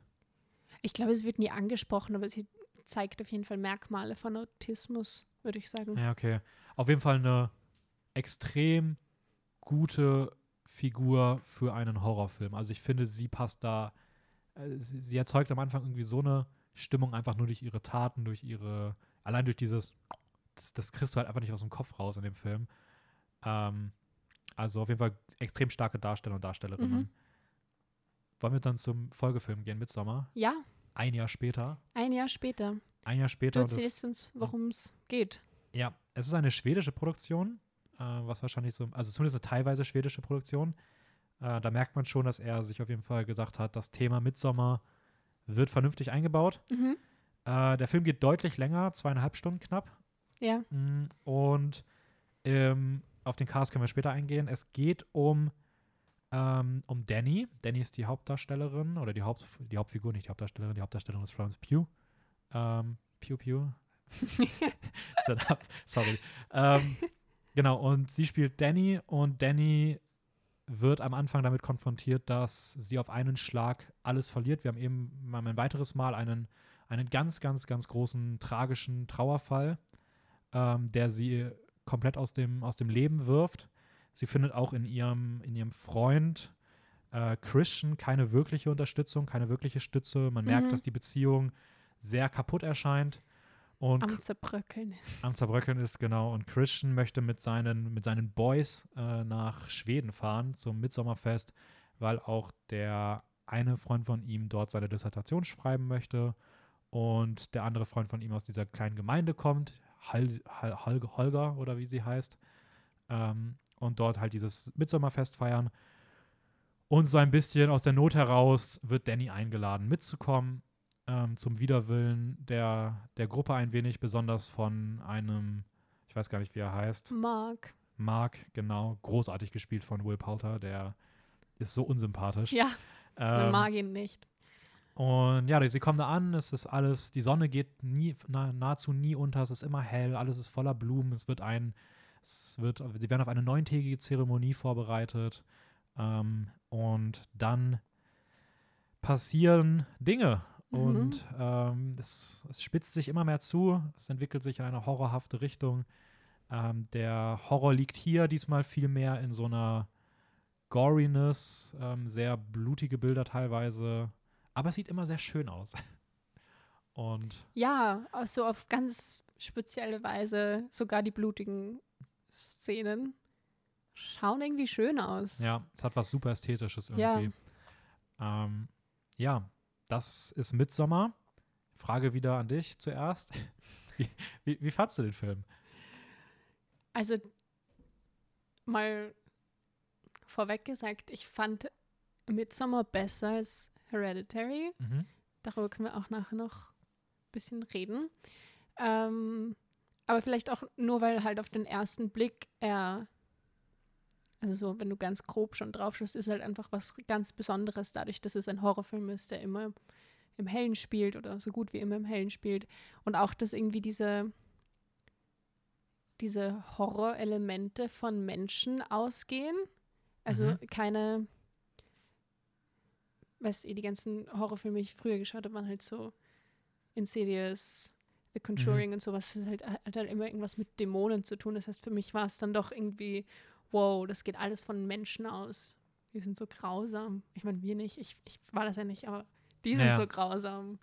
Ich glaube, es wird nie angesprochen, aber sie zeigt auf jeden Fall Merkmale von Autismus, würde ich sagen.
Ja, okay. Auf jeden Fall eine extrem gute Figur für einen Horrorfilm. Also ich finde, sie passt da, äh, sie, sie erzeugt am Anfang irgendwie so eine Stimmung einfach nur durch ihre Taten, durch ihre, allein durch dieses, das, das kriegst du halt einfach nicht aus dem Kopf raus in dem Film. Ähm, also auf jeden Fall extrem starke Darsteller und Darstellerinnen.
Mhm.
wollen wir dann zum Folgefilm gehen, Midsommar?
Ja,
Ein Jahr später.
ein Jahr später.
Ein Jahr
Du
später. und das-
erzählst uns, worum es geht.
Ja, es ist eine schwedische Produktion, äh, was wahrscheinlich so, also zumindest eine teilweise schwedische Produktion. Äh, da merkt man schon, dass er sich auf jeden Fall gesagt hat, das Thema Midsommar wird vernünftig eingebaut.
Mhm.
Äh, der Film geht deutlich länger, zweieinhalb Stunden knapp.
Ja.
Mm, Und ähm, auf den Cast können wir später eingehen. Es geht um, ähm, um Danny. Danny ist die Hauptdarstellerin oder die, Haupt, die Hauptfigur, nicht die Hauptdarstellerin, die Hauptdarstellerin ist Florence Pugh. Ähm, ja da- Sorry. Ähm, genau, und sie spielt Danny und Danny wird am Anfang damit konfrontiert, dass sie auf einen Schlag alles verliert. Wir haben eben mal ein weiteres Mal einen, einen ganz, ganz, ganz großen tragischen Trauerfall, ähm, der sie komplett aus dem, aus dem Leben wirft. Sie findet auch in ihrem, in ihrem Freund äh, Christian keine wirkliche Unterstützung, keine wirkliche Stütze. Man merkt,
Mhm.
dass die Beziehung sehr kaputt erscheint. Und
Am Zerbröckeln ist.
am Zerbröckeln ist, genau. Und Christian möchte mit seinen, mit seinen Boys äh, nach Schweden fahren zum Mitsommerfest, weil auch der eine Freund von ihm dort seine Dissertation schreiben möchte und der andere Freund von ihm aus dieser kleinen Gemeinde kommt, Hal, Hal, Hal, Holger oder wie sie heißt, ähm, und dort halt dieses Mitsommerfest feiern. Und so ein bisschen aus der Not heraus wird Danny eingeladen mitzukommen ähm, zum Widerwillen der, der Gruppe ein wenig, besonders von einem, ich weiß gar nicht, wie er heißt,
Mark.
Mark, genau, großartig gespielt von Will Poulter, der ist so unsympathisch.
Ja, man
Ähm,
mag ihn nicht.
Und ja, sie kommen da an, es ist alles, die Sonne geht nie, na, nahezu nie unter, es ist immer hell, alles ist voller Blumen, es wird ein, es wird, sie werden auf eine neuntägige Zeremonie vorbereitet ähm, und dann passieren Dinge
Mhm.
und ähm, es, es spitzt sich immer mehr zu, es entwickelt sich in eine horrorhafte Richtung. Ähm, der Horror liegt hier diesmal viel mehr in so einer Goriness, ähm, sehr blutige Bilder teilweise, aber es sieht immer sehr schön aus. Und
Ja, auch so auf ganz spezielle Weise, sogar die blutigen Szenen schauen irgendwie schön aus.
ja, es hat was super Ästhetisches irgendwie. Ja, ähm, ja das ist Midsommer. Frage wieder an dich zuerst. Wie, wie, wie fandst du den Film?
Also mal vorweg gesagt, ich fand Midsommar besser als Hereditary.
Mhm.
Darüber können wir auch nachher noch ein bisschen reden. Ähm, aber vielleicht auch nur, weil halt auf den ersten Blick er, also so, wenn du ganz grob schon drauf schaust, ist halt einfach was ganz Besonderes, dadurch, dass es ein Horrorfilm ist, der immer im Hellen spielt oder so gut wie immer im Hellen spielt. Und auch, dass irgendwie diese, diese Horrorelemente von Menschen ausgehen. Also
Mhm.
keine, weißt du, die ganzen Horrorfilme, die ich früher geschaut habe, waren halt so Insidious, The Conjuring und sowas. Das halt, hat halt immer irgendwas mit Dämonen zu tun. Das heißt, für mich war es dann doch irgendwie, wow, das geht alles von Menschen aus. Die sind so grausam. Ich meine, wir nicht. Ich, ich war das ja nicht, aber die sind
Ja.
so grausam.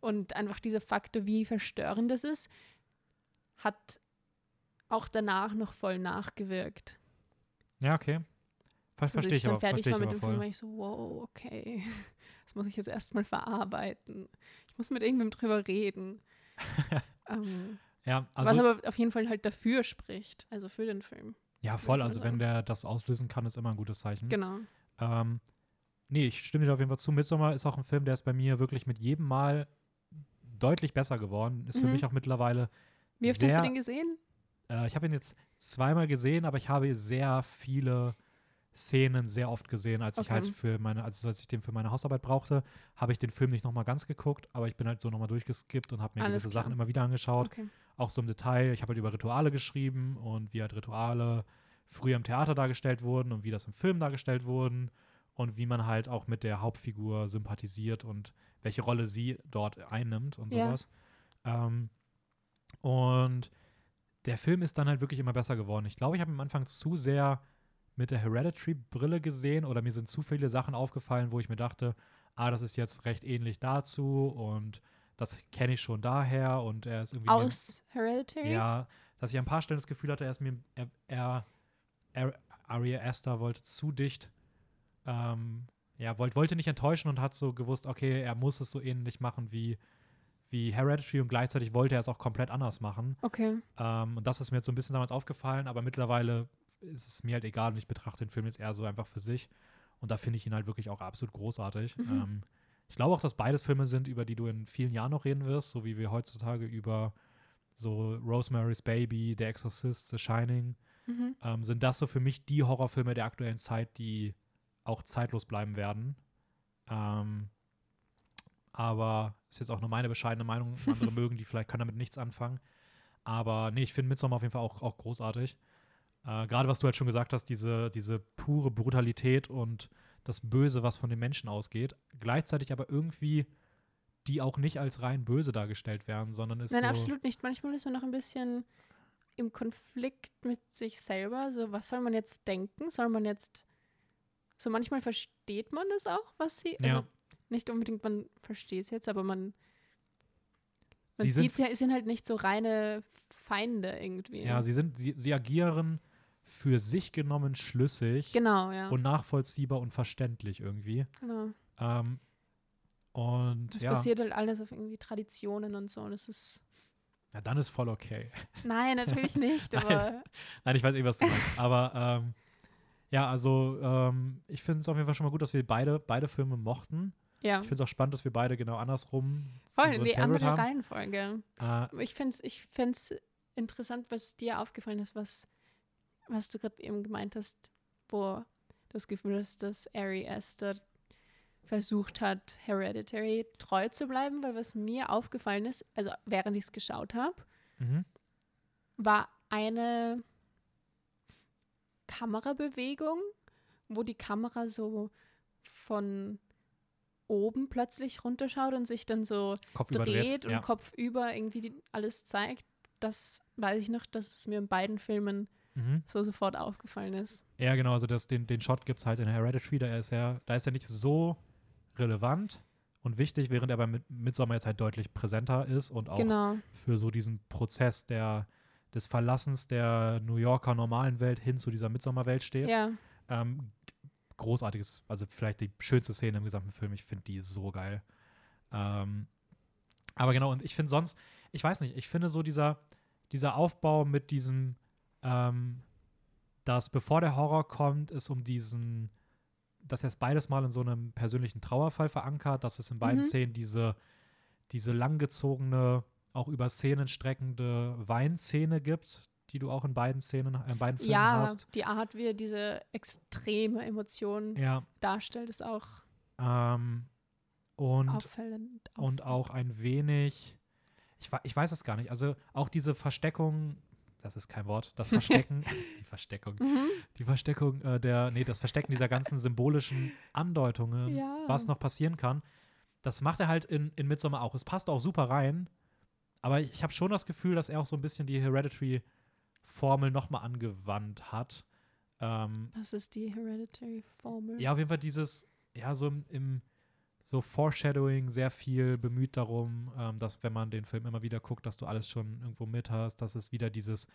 Und einfach dieser Faktor, wie verstörend das ist, hat auch danach noch voll nachgewirkt.
Ja, okay. Ver
Also
verstehe
ich
ich
dann
aber,
fertig war mit dem Film, war ich so, wow, okay. Das muss ich jetzt erstmal verarbeiten. Ich muss mit irgendwem drüber reden. ähm,
Ja,
was
also,
aber auf jeden Fall halt dafür spricht, also für den Film.
ja, voll. Also, wenn der das auslösen kann, ist immer ein gutes Zeichen.
Genau.
Ähm, nee, ich stimme dir auf jeden Fall zu. Midsommar ist auch ein Film, der ist bei mir wirklich mit jedem Mal deutlich besser geworden. Ist für
Mhm.
mich auch mittlerweile
Wie oft hast
sehr,
du den gesehen?
Äh, ich habe ihn jetzt zweimal gesehen, aber ich habe sehr viele Szenen sehr oft gesehen, als ich
Okay.
halt für meine, also als ich den für meine Hausarbeit brauchte, habe ich den Film nicht nochmal ganz geguckt, aber ich bin halt so nochmal durchgeskippt und habe mir
Alles
gewisse
klar.
Sachen immer wieder angeschaut.
Okay.
Auch so im Detail. Ich habe halt über Rituale geschrieben und wie halt Rituale früher im Theater dargestellt wurden und wie das im Film dargestellt wurden und wie man halt auch mit der Hauptfigur sympathisiert und welche Rolle sie dort einnimmt und
Ja.
sowas. Ähm, und der Film ist dann halt wirklich immer besser geworden. Ich glaube, ich habe am Anfang zu sehr mit der Hereditary-Brille gesehen oder mir sind zu viele Sachen aufgefallen, wo ich mir dachte, ah, das ist jetzt recht ähnlich dazu und das kenne ich schon daher und er ist irgendwie mir-
Aus Hereditary?
ja, dass ich an ein paar Stellen das Gefühl hatte, er ist mir, er, er, er Ari Aster wollte zu dicht, ähm, ja, wollt, wollte nicht enttäuschen und hat so gewusst, okay, er muss es so ähnlich machen wie, wie Hereditary und gleichzeitig wollte er es auch komplett anders machen.
Okay.
Ähm, und das ist mir jetzt so ein bisschen damals aufgefallen, aber mittlerweile ist es mir halt egal und ich betrachte den Film jetzt eher so einfach für sich. Und da finde ich ihn halt wirklich auch absolut großartig.
Mhm.
Ähm, ich glaube auch, dass beides Filme sind, über die du in vielen Jahren noch reden wirst, so wie wir heutzutage über so Rosemary's Baby, The Exorcist, The Shining,
Mhm.
ähm, sind das so für mich die Horrorfilme der aktuellen Zeit, die auch zeitlos bleiben werden. Ähm, aber ist jetzt auch nur meine bescheidene Meinung. Andere mögen die vielleicht können damit nichts anfangen. Aber nee, ich finde Midsommar auf jeden Fall auch, auch großartig. Äh, Gerade was du halt schon gesagt hast, diese, diese pure Brutalität und das Böse, was von den Menschen ausgeht. Gleichzeitig aber irgendwie die auch nicht als rein böse dargestellt werden, sondern ist
Nein,
so
absolut nicht. Manchmal ist man noch ein bisschen im Konflikt mit sich selber. So, was soll man jetzt denken? Soll man jetzt. So, manchmal versteht man das auch, was sie. Also,
Ja.
nicht unbedingt, man versteht es jetzt, aber man. Man sieht ja, es sind halt nicht so reine Feinde irgendwie.
Ja, sie sind, sie, sie agieren für sich genommen schlüssig
genau, ja.
und nachvollziehbar und verständlich irgendwie.
genau.
Ähm, und
Das
ja,
basiert halt alles auf irgendwie Traditionen und so. Und das ist.
ja, dann ist voll okay.
Nein, natürlich nicht,
Nein.
aber.
Nein, ich weiß eh, was du meinst. Aber ähm, ja, also ähm, ich finde es auf jeden Fall schon mal gut, dass wir beide, beide Filme mochten.
Ja.
Ich finde es auch spannend, dass wir beide genau andersrum
Voll, die andere
haben.
Reihenfolge.
Äh,
Ich finde es ich find's interessant, was dir aufgefallen ist, was, was du gerade eben gemeint hast, wo du das Gefühl hast, dass Ari Aster versucht hat, Hereditary treu zu bleiben, weil was mir aufgefallen ist, also während ich es geschaut habe,
mhm.
war eine Kamerabewegung, wo die Kamera so von oben plötzlich runterschaut und sich dann so
Kopf
dreht
überdreht.
und
ja.
Kopf über irgendwie die, alles zeigt. Das weiß ich noch, dass es mir in beiden Filmen
Mhm.
so sofort aufgefallen ist.
Ja, genau, also das, den, den Shot gibt es halt in Hereditary, da ist er, da ist er nicht so relevant und wichtig, während er bei Mid- Midsommar jetzt halt deutlich präsenter ist und auch
Genau.
für so diesen Prozess der, des Verlassens der New Yorker normalen Welt hin zu dieser Midsommar-Welt steht.
Ja.
Ähm, großartiges, also vielleicht die schönste Szene im gesamten Film. Ich finde die so geil. Ähm, aber genau, und ich finde sonst, ich weiß nicht, ich finde so dieser, dieser Aufbau mit diesem, ähm, dass bevor der Horror kommt, es um diesen, dass er es beides mal in so einem persönlichen Trauerfall verankert, dass es in beiden
Mhm.
Szenen diese, diese langgezogene, auch über Szenen streckende Weinszene gibt, die du auch in beiden Szenen, in beiden Filmen
Ja,
hast.
die Art, wie er diese extreme Emotion
Ja,
darstellt, ist auch
ähm, und,
auffällend.
und auch ein wenig, ich, ich weiß es gar nicht, also auch diese Versteckung, das ist kein Wort, das Verstecken, die Versteckung,
Mhm.
die Versteckung äh, der, nee, das Verstecken dieser ganzen symbolischen Andeutungen,
Ja.
was noch passieren kann, das macht er halt in, in Midsommar auch. Es passt auch super rein, aber ich, ich habe schon das Gefühl, dass er auch so ein bisschen die Hereditary-Formel nochmal angewandt hat. Ähm,
Was ist die Hereditary-Formel?
ja, auf jeden Fall dieses, ja, so im, im so Foreshadowing sehr viel bemüht darum, ähm, dass wenn man den Film immer wieder guckt, dass du alles schon irgendwo mit hast, dass es wieder dieses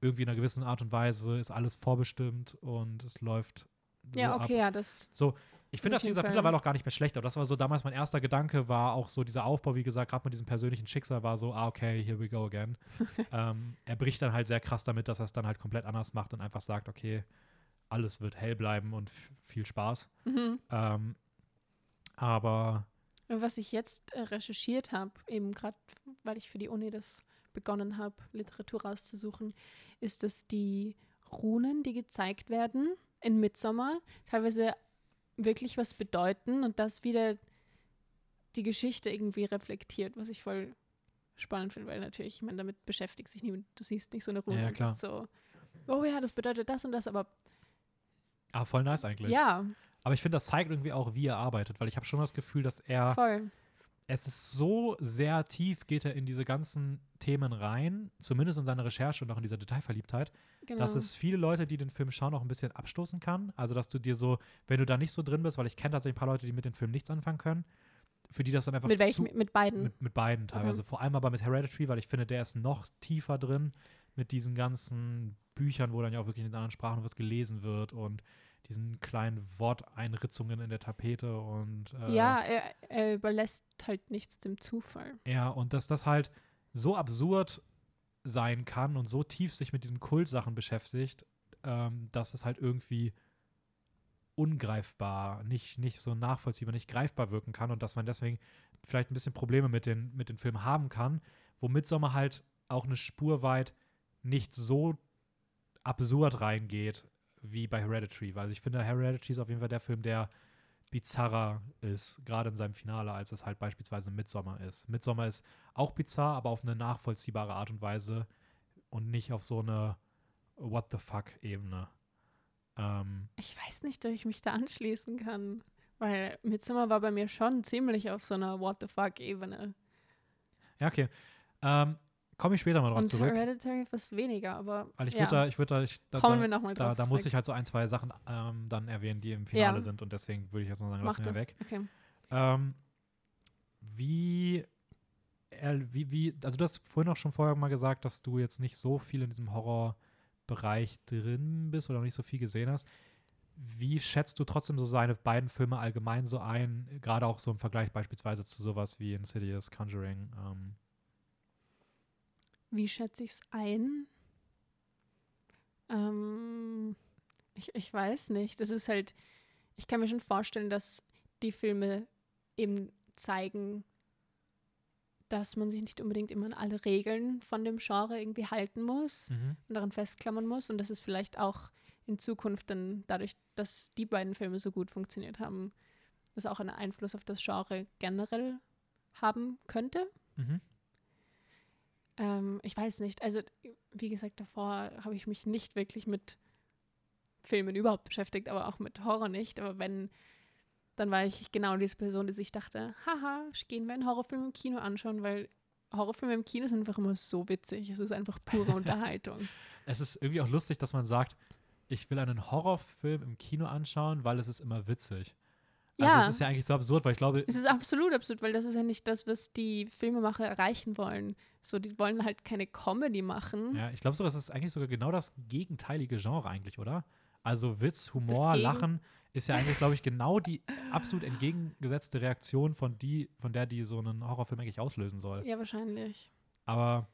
irgendwie in einer gewissen Art und Weise ist alles vorbestimmt und es läuft so
Ja,
ab.
okay, ja, das.
So, ich finde das, wie gesagt, mittlerweile auch gar nicht mehr schlecht, aber das war so damals mein erster Gedanke, war auch so dieser Aufbau, wie gesagt, gerade mit diesem persönlichen Schicksal war so, ah, okay, here we go again. ähm, er bricht dann halt sehr krass damit, dass er es dann halt komplett anders macht und einfach sagt, okay, alles wird hell bleiben und viel Spaß.
Mhm.
Ähm, aber
Was ich jetzt äh, recherchiert habe, eben gerade, weil ich für die Uni das begonnen habe, Literatur rauszusuchen, ist, dass die Runen, die gezeigt werden in Midsommar, teilweise wirklich was bedeuten und das wieder die Geschichte irgendwie reflektiert, was ich voll spannend finde, weil natürlich, ich meine, damit beschäftigt sich niemand. Du siehst nicht so eine Rune
Ja, klar.
so, oh ja, das bedeutet das und das, aber
ah, voll nice eigentlich.
ja,
Aber ich finde, das zeigt irgendwie auch, wie er arbeitet, weil ich habe schon das Gefühl, dass er
voll.
es ist so sehr tief, geht er in diese ganzen Themen rein, zumindest in seiner Recherche und auch in dieser Detailverliebtheit,
Genau.
dass es viele Leute, die den Film schauen, auch ein bisschen abstoßen kann. Also, dass du dir so, wenn du da nicht so drin bist, weil ich kenne tatsächlich ein paar Leute, die mit dem Film nichts anfangen können, für die das dann einfach
mit
zu,
welchem? Mit beiden.
mit, mit beiden teilweise. Vor allem aber mit Hereditary, weil ich finde, der ist noch tiefer drin. mit diesen ganzen Büchern, wo dann ja auch wirklich in den anderen Sprachen was gelesen wird und diesen kleinen Worteinritzungen in der Tapete und äh,
ja, er, er überlässt halt nichts dem Zufall.
Ja, und dass das halt so absurd sein kann und so tief sich mit diesen Kultsachen beschäftigt, ähm, dass es halt irgendwie ungreifbar, nicht, nicht so nachvollziehbar, nicht greifbar wirken kann und dass man deswegen vielleicht ein bisschen Probleme mit den, mit den Filmen haben kann, wo Midsommar halt auch eine Spur weit nicht so absurd reingeht wie bei Hereditary, weil ich finde, Hereditary ist auf jeden Fall der Film, der bizarrer ist, gerade in seinem Finale, als es halt beispielsweise Midsommar ist. Midsommar ist auch bizarr, aber auf eine nachvollziehbare Art und Weise und nicht auf so eine What the fuck-Ebene. Ähm,
ich weiß nicht, ob ich mich da anschließen kann, weil Midsommar war bei mir schon ziemlich auf so einer What the fuck-Ebene.
Ja, okay. Ähm, Komme ich später mal drauf
Und
zurück.
Hereditary fast weniger, aber
Weil ich
ja.
würde da, ich würde da, ich, da,
Kommen
da,
wir noch mal
da, da muss ich halt so ein, zwei Sachen ähm, dann erwähnen, die im Finale
Ja.
sind und deswegen würde ich erstmal sagen, lassen wir weg.
Okay.
Ähm, wie, wie, wie, also du hast vorhin auch schon vorher mal gesagt, dass du jetzt nicht so viel in diesem Horrorbereich drin bist oder nicht so viel gesehen hast. Wie schätzt du trotzdem so seine beiden Filme allgemein so ein, gerade auch so im Vergleich beispielsweise zu sowas wie Insidious, Conjuring? Ähm,
Wie schätze ich es ein? Ähm, ich, ich weiß nicht. Das ist halt, ich kann mir schon vorstellen, dass die Filme eben zeigen, dass man sich nicht unbedingt immer an alle Regeln von dem Genre irgendwie halten muss
mhm.
und daran festklammern muss und dass es vielleicht auch in Zukunft dann dadurch, dass die beiden Filme so gut funktioniert haben, das auch einen Einfluss auf das Genre generell haben könnte.
Mhm.
Ähm, ich weiß nicht. Also, wie gesagt, davor habe ich mich nicht wirklich mit Filmen überhaupt beschäftigt, aber auch mit Horror nicht. Aber wenn, dann war ich genau diese Person, die sich dachte, haha, gehen wir einen Horrorfilm im Kino anschauen, weil Horrorfilme im Kino sind einfach immer so witzig. Es ist einfach pure Unterhaltung.
Es ist irgendwie auch lustig, dass man sagt, ich will einen Horrorfilm im Kino anschauen, weil es ist immer witzig. Also
Ja.
es ist ja eigentlich so absurd, weil ich glaube,
Es ist absolut absurd, weil das ist ja nicht das, was die Filmemacher erreichen wollen. So, die wollen halt keine Comedy machen.
ja, ich glaube sogar, es ist eigentlich sogar genau das gegenteilige Genre eigentlich, oder? Also Witz, Humor, Lachen ist ja eigentlich, glaube ich, genau die absolut entgegengesetzte Reaktion von die, von der die so einen Horrorfilm eigentlich auslösen soll.
Ja, wahrscheinlich.
Aber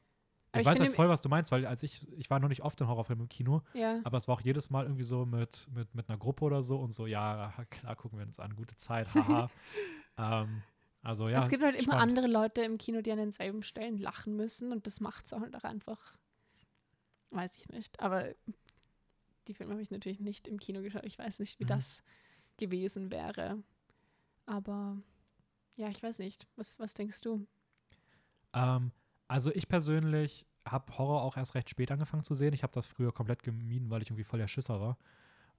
ich,
ich
weiß halt voll, was du meinst, weil als ich, ich war noch nicht oft in Horrorfilmen im Kino,
Ja.
aber es war auch jedes Mal irgendwie so mit, mit, mit einer Gruppe oder so und so, ja, klar, gucken wir uns an, gute Zeit, haha. ähm, also ja.
es gibt halt immer
spannend.
andere Leute im Kino, die an denselben Stellen lachen müssen und das macht es halt auch einfach. Weiß ich nicht. Aber die Filme habe ich natürlich nicht im Kino geschaut. Ich weiß nicht, wie
Mhm.
das gewesen wäre. Aber ja, ich weiß nicht. Was, was denkst du?
Ähm, also ich persönlich habe Horror auch erst recht spät angefangen zu sehen. Ich habe das früher komplett gemieden, weil ich irgendwie voll der Schisser war.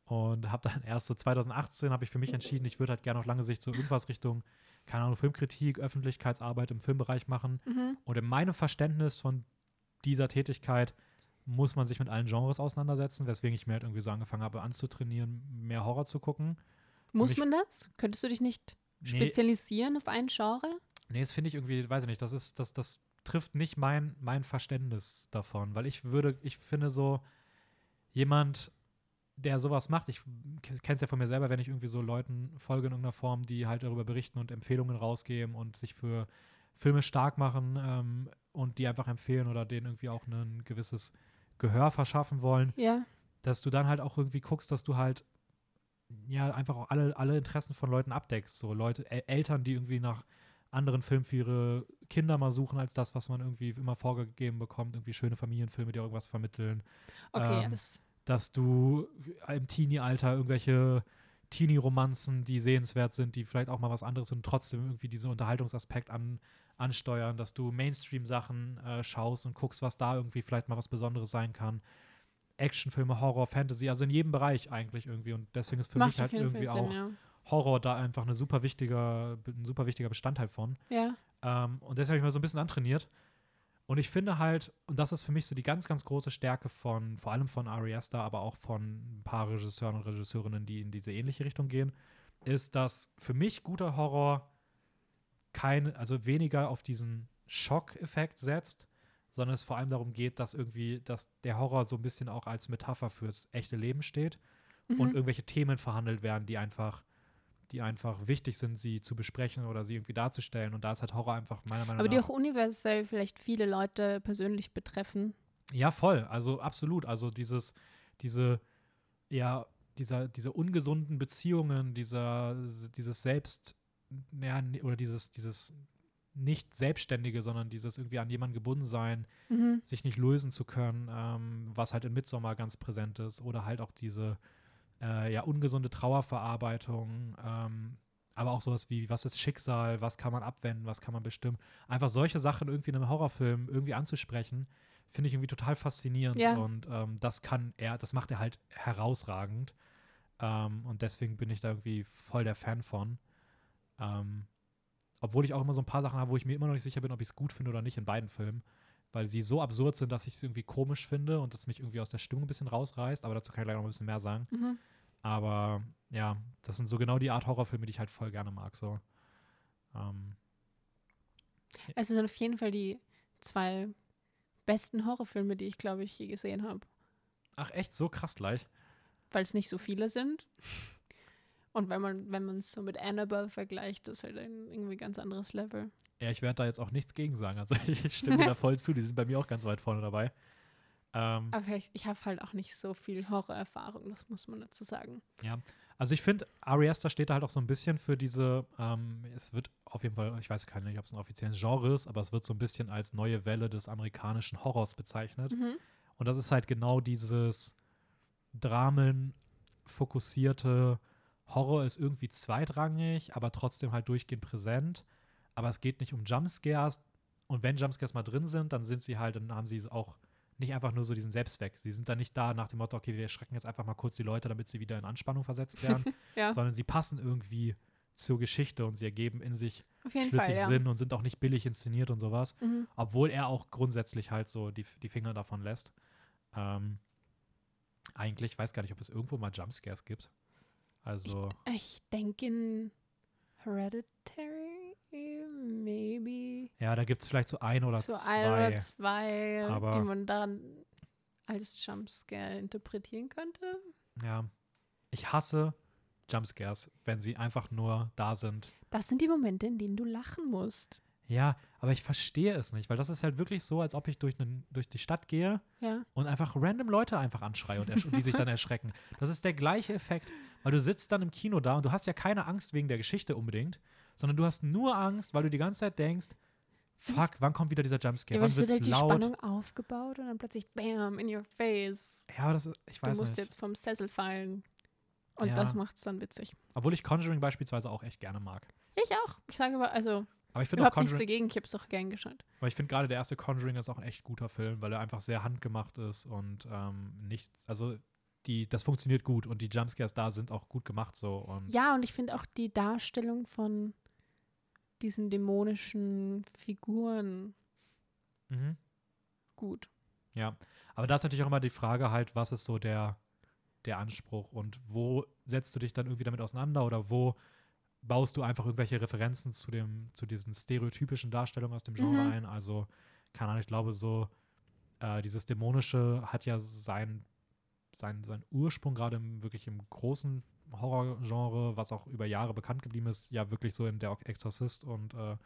Und habe dann erst so 2018 habe ich für mich entschieden, ich würde halt gerne auf lange Sicht so irgendwas Richtung, keine Ahnung, Filmkritik, Öffentlichkeitsarbeit im Filmbereich machen.
Mhm.
Und in meinem Verständnis von dieser Tätigkeit muss man sich mit allen Genres auseinandersetzen, weswegen ich mir halt irgendwie so angefangen habe anzutrainieren, mehr Horror zu gucken.
Muss man das? Könntest du dich nicht
Nee,
spezialisieren auf ein Genre?
Nee, das finde ich irgendwie, weiß ich nicht, das ist, das, das trifft nicht mein, mein Verständnis davon, weil ich würde, ich finde so, jemand, der sowas macht, ich kenne es ja von mir selber, wenn ich irgendwie so Leuten folge in irgendeiner Form, die halt darüber berichten und Empfehlungen rausgeben und sich für Filme stark machen ähm, und die einfach empfehlen oder denen irgendwie auch ein gewisses Gehör verschaffen wollen,
Ja.
dass du dann halt auch irgendwie guckst, dass du halt ja einfach auch alle, alle Interessen von Leuten abdeckst. So Leute, El Eltern, die irgendwie nach anderen Filmen für ihre Kinder mal suchen, als das, was man irgendwie immer vorgegeben bekommt, irgendwie schöne Familienfilme, die irgendwas vermitteln.
Okay,
Ähm,
das.
Dass du im Teenie-Alter irgendwelche Teenie-Romanzen, die sehenswert sind, die vielleicht auch mal was anderes sind und trotzdem irgendwie diesen Unterhaltungsaspekt an, ansteuern, dass du Mainstream-Sachen äh, schaust und guckst, was da irgendwie vielleicht mal was Besonderes sein kann. Actionfilme, Horror, Fantasy, also in jedem Bereich eigentlich irgendwie. Und deswegen ist für
Macht
mich halt irgendwie
Fall
auch
Sinn, ja.
Horror da einfach eine super wichtiger, ein super wichtiger Bestandteil von.
Ja.
Ähm, und deshalb habe ich mal so ein bisschen antrainiert. Und ich finde halt, und das ist für mich so die ganz, ganz große Stärke von, vor allem von Ari Aster, aber auch von ein paar Regisseuren und Regisseurinnen, die in diese ähnliche Richtung gehen, ist, dass für mich guter Horror kein, also weniger auf diesen Schockeffekt setzt, sondern es vor allem darum geht, dass irgendwie, dass der Horror so ein bisschen auch als Metapher fürs echte Leben steht
Mhm.
und irgendwelche Themen verhandelt werden, die einfach, die einfach wichtig sind, sie zu besprechen oder sie irgendwie darzustellen. Und da ist halt Horror einfach meiner Meinung
Aber die
nach.
auch universell vielleicht viele Leute persönlich betreffen.
Ja, voll. Also absolut. Also dieses, diese, ja, dieser, diese ungesunden Beziehungen, dieser, dieses Selbst, ja, oder dieses, dieses nicht Selbstständige, sondern dieses irgendwie an jemanden gebunden sein,
Mhm.
sich nicht lösen zu können, ähm, was halt in Midsommar ganz präsent ist. Oder halt auch diese äh, ja, ungesunde Trauerverarbeitung, ähm, aber auch sowas wie, was ist Schicksal, was kann man abwenden, was kann man bestimmen. Einfach solche Sachen irgendwie in einem Horrorfilm irgendwie anzusprechen, finde ich irgendwie total faszinierend.
Ja.
Und ähm, das kann er, das macht er halt herausragend. Ähm, und deswegen bin ich da irgendwie voll der Fan von. Ähm, obwohl ich auch immer so ein paar Sachen habe, wo ich mir immer noch nicht sicher bin, ob ich es gut finde oder nicht in beiden Filmen. Weil sie so absurd sind, dass ich es irgendwie komisch finde und das mich irgendwie aus der Stimmung ein bisschen rausreißt. Aber dazu kann ich gleich noch ein bisschen mehr sagen.
Mhm.
Aber ja, das sind so genau die Art Horrorfilme, die ich halt voll gerne mag. So. Ähm,
Es sind auf jeden Fall die zwei besten Horrorfilme, die ich, glaube ich, je gesehen habe.
ach, echt so krass gleich.
Weil es nicht so viele sind. Und wenn man wenn man es so mit Annabelle vergleicht, ist halt ein irgendwie ganz anderes Level.
Ja, ich werde da jetzt auch nichts gegen sagen. Also ich stimme da voll zu. Die sind bei mir auch ganz weit vorne dabei. Ähm,
Aber vielleicht, ich habe halt auch nicht so viel Horrorerfahrung, das muss man dazu sagen.
Ja, also ich finde, Ari Aster steht da halt auch so ein bisschen für diese, ähm, es wird auf jeden Fall, ich weiß gar nicht, ob es ein offizielles Genre ist, aber es wird so ein bisschen als neue Welle des amerikanischen Horrors bezeichnet.
Mhm.
Und das ist halt genau dieses Dramen fokussierte Horror ist irgendwie zweitrangig, aber trotzdem halt durchgehend präsent. Aber es geht nicht um Jumpscares. Und wenn Jumpscares mal drin sind, dann sind sie halt, dann haben sie auch nicht einfach nur so diesen Selbstzweck. Sie sind dann nicht da nach dem Motto, okay, wir erschrecken jetzt einfach mal kurz die Leute, damit sie wieder in Anspannung versetzt werden,
Ja,
sondern sie passen irgendwie zur Geschichte und sie ergeben in sich schlüssig
Fall, ja.
Sinn und sind auch nicht billig inszeniert und sowas.
Mhm.
Obwohl er auch grundsätzlich halt so die, die Finger davon lässt. Ähm, eigentlich, ich weiß gar nicht, ob es irgendwo mal Jumpscares gibt. Also,
Ich denke in Hereditary, maybe.
ja, da gibt es vielleicht so ein oder
so
zwei.
ein oder zwei,
aber-
die man dann als Jumpscare interpretieren könnte.
Ja. Ich hasse Jumpscares, wenn sie einfach nur da sind.
Das sind die Momente, in denen du lachen musst.
Ja, aber ich verstehe es nicht, weil das ist halt wirklich so, als ob ich durch, nen, durch die Stadt gehe
Ja.
und einfach random Leute einfach anschreie und, und die sich dann erschrecken. Das ist der gleiche Effekt, weil du sitzt dann im Kino da und du hast ja keine Angst wegen der Geschichte unbedingt, sondern du hast nur Angst, weil du die ganze Zeit denkst, fuck, wann kommt wieder dieser
Ja,
Jumpscare?
aber
wann
es wird halt die
laut?
Spannung aufgebaut und dann plötzlich BAM in your face.
Ja, aber das ist, ich
Du
weiß
musst
nicht.
jetzt vom Sessel fallen. Und
Ja.
das macht's dann witzig.
Obwohl ich Conjuring beispielsweise auch echt gerne mag.
Ja, ich auch. Ich sage aber, also
Aber ich finde auch
nichts dagegen. Ich habe es auch gern geschaut.
aber ich finde gerade der erste Conjuring ist auch ein echt guter Film, weil er einfach sehr handgemacht ist und ähm, nichts, also die, das funktioniert gut und die Jumpscares da sind auch gut gemacht so und
Ja, und ich finde auch die Darstellung von diesen dämonischen Figuren
Mhm.
gut.
Ja, aber da ist natürlich auch immer die Frage halt, was ist so der, der Anspruch und wo setzt du dich dann irgendwie damit auseinander oder wo baust du einfach irgendwelche Referenzen zu dem, zu diesen stereotypischen Darstellungen aus dem Genre
Mhm.
ein? Also, keine Ahnung, ich glaube so, äh, dieses Dämonische hat ja sein, sein, sein Ursprung gerade im, wirklich im großen Horrorgenre, was auch über Jahre bekannt geblieben ist, ja wirklich so in der Exorcist und äh,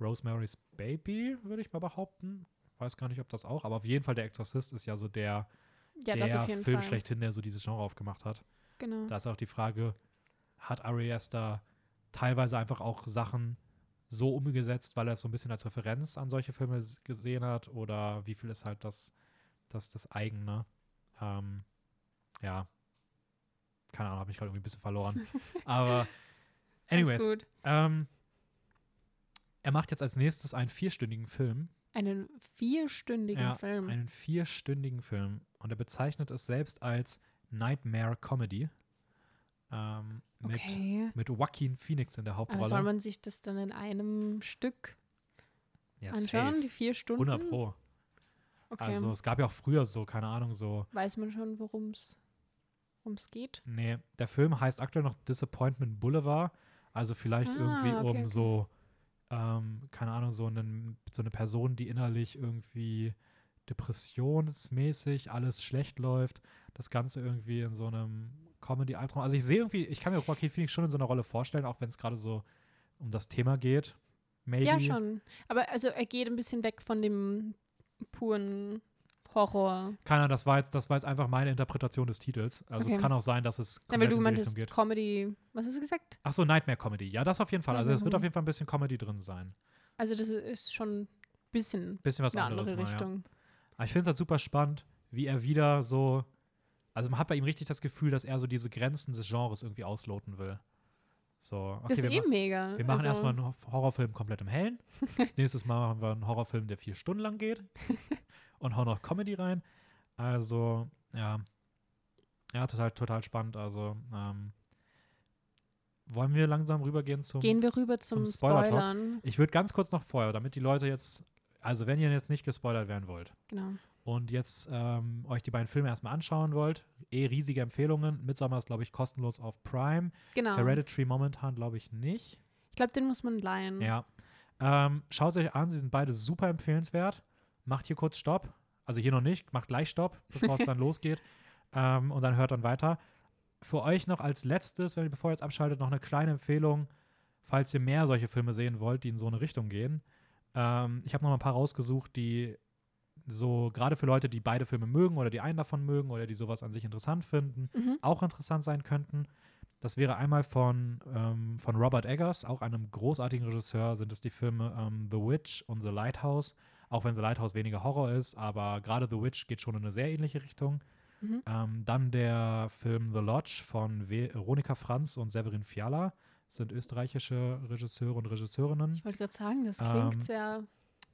Rosemary's Baby, würde ich mal behaupten. Weiß gar nicht, ob das auch, aber auf jeden Fall der Exorzist ist ja so der,
Ja,
der Film
Fall.
schlechthin, der so dieses Genre aufgemacht hat.
Genau.
Da ist auch die Frage, hat Ari Aster teilweise einfach auch Sachen so umgesetzt, weil er es so ein bisschen als Referenz an solche Filme gesehen hat oder wie viel ist halt das, das, das eigene? Ähm, ja, keine Ahnung, habe mich gerade irgendwie ein bisschen verloren. Aber anyways, ähm, er macht jetzt als nächstes einen vierstündigen Film.
Einen vierstündigen
Ja,
Film.
Einen vierstündigen Film. Und er bezeichnet es selbst als Nightmare Comedy. Ähm, mit,
okay.
mit Joaquin Phoenix in der
Aber soll
Hauptrolle.
man sich das dann in einem Stück
ja,
anschauen, die
safe.
vier Stunden?
100 Pro.
Okay.
Also es gab ja auch früher so, keine Ahnung, so,
Weiß man schon, worum es geht?
nee, der Film heißt aktuell noch Disappointment Boulevard. Also vielleicht
Ah,
irgendwie
okay,
um
okay.
so ähm, keine Ahnung, so, einen, so eine Person, die innerlich irgendwie depressionsmäßig alles schlecht läuft, das Ganze irgendwie in so einem Comedy-Albtraum. Also ich sehe irgendwie, ich kann mir Joaquin Phoenix schon in so einer Rolle vorstellen, auch wenn es gerade so um das Thema geht. Maybe.
Ja, schon. Aber also er geht ein bisschen weg von dem puren Horror.
Keiner, das war jetzt, das war jetzt einfach meine Interpretation des Titels. Also
Okay.
es kann auch sein, dass es
Ja, weil
komplett
du
in die Richtung
meintest
geht.
Comedy. Was hast du gesagt?
Ach so, Nightmare Comedy. Ja, das auf jeden Fall. Also es wird
Mhm.
auf jeden Fall ein bisschen Comedy drin sein.
Also das ist schon ein bisschen
Bisschen was
eine
anderes
andere
mal, ja.
Richtung.
Aber ich finde es halt super spannend, wie er wieder so. Also man hat bei ihm richtig das Gefühl, dass er so diese Grenzen des Genres irgendwie ausloten will. So, okay,
das ist
wir,
eh mega.
wir machen
also,
erstmal einen Ho- Horrorfilm komplett im Hellen. Als nächstes Mal machen wir einen Horrorfilm, der vier Stunden lang geht. und hauen noch Comedy rein. Also, ja. Ja, total, total spannend. Also, ähm, wollen wir langsam rübergehen zum.
Gehen wir rüber zum,
zum Spoiler-Talk.
Spoilern.
Ich würde ganz kurz noch vorher, damit die Leute jetzt. Also, wenn ihr jetzt nicht gespoilert werden wollt,
Genau.
und jetzt ähm, euch die beiden Filme erstmal anschauen wollt, eh riesige Empfehlungen. Midsommar ist, glaube ich, kostenlos auf Prime.
Genau.
Hereditary momentan, glaube ich, nicht.
Ich glaube, den muss man leihen.
Ja. Ähm, Schaut es euch an, sie sind beide super empfehlenswert. Macht hier kurz Stopp. Also hier noch nicht, macht gleich Stopp, bevor es dann losgeht. Ähm, und dann hört dann weiter. Für euch noch als letztes, wenn ihr bevor ihr jetzt abschaltet, noch eine kleine Empfehlung, falls ihr mehr solche Filme sehen wollt, die in so eine Richtung gehen. Ähm, ich habe noch mal ein paar rausgesucht, die so gerade für Leute, die beide Filme mögen oder die einen davon mögen oder die sowas an sich interessant finden,
Mhm.
auch interessant sein könnten. Das wäre einmal von, ähm, von Robert Eggers, auch einem großartigen Regisseur, sind es die Filme ähm, The Witch und The Lighthouse. Auch wenn The Lighthouse weniger Horror ist, aber gerade The Witch geht schon in eine sehr ähnliche Richtung.
Mhm.
Ähm, dann der Film The Lodge von Veronika Franz und Severin Fiala. Das sind österreichische Regisseure und Regisseurinnen.
Ich wollte gerade sagen, das klingt
Ähm,
sehr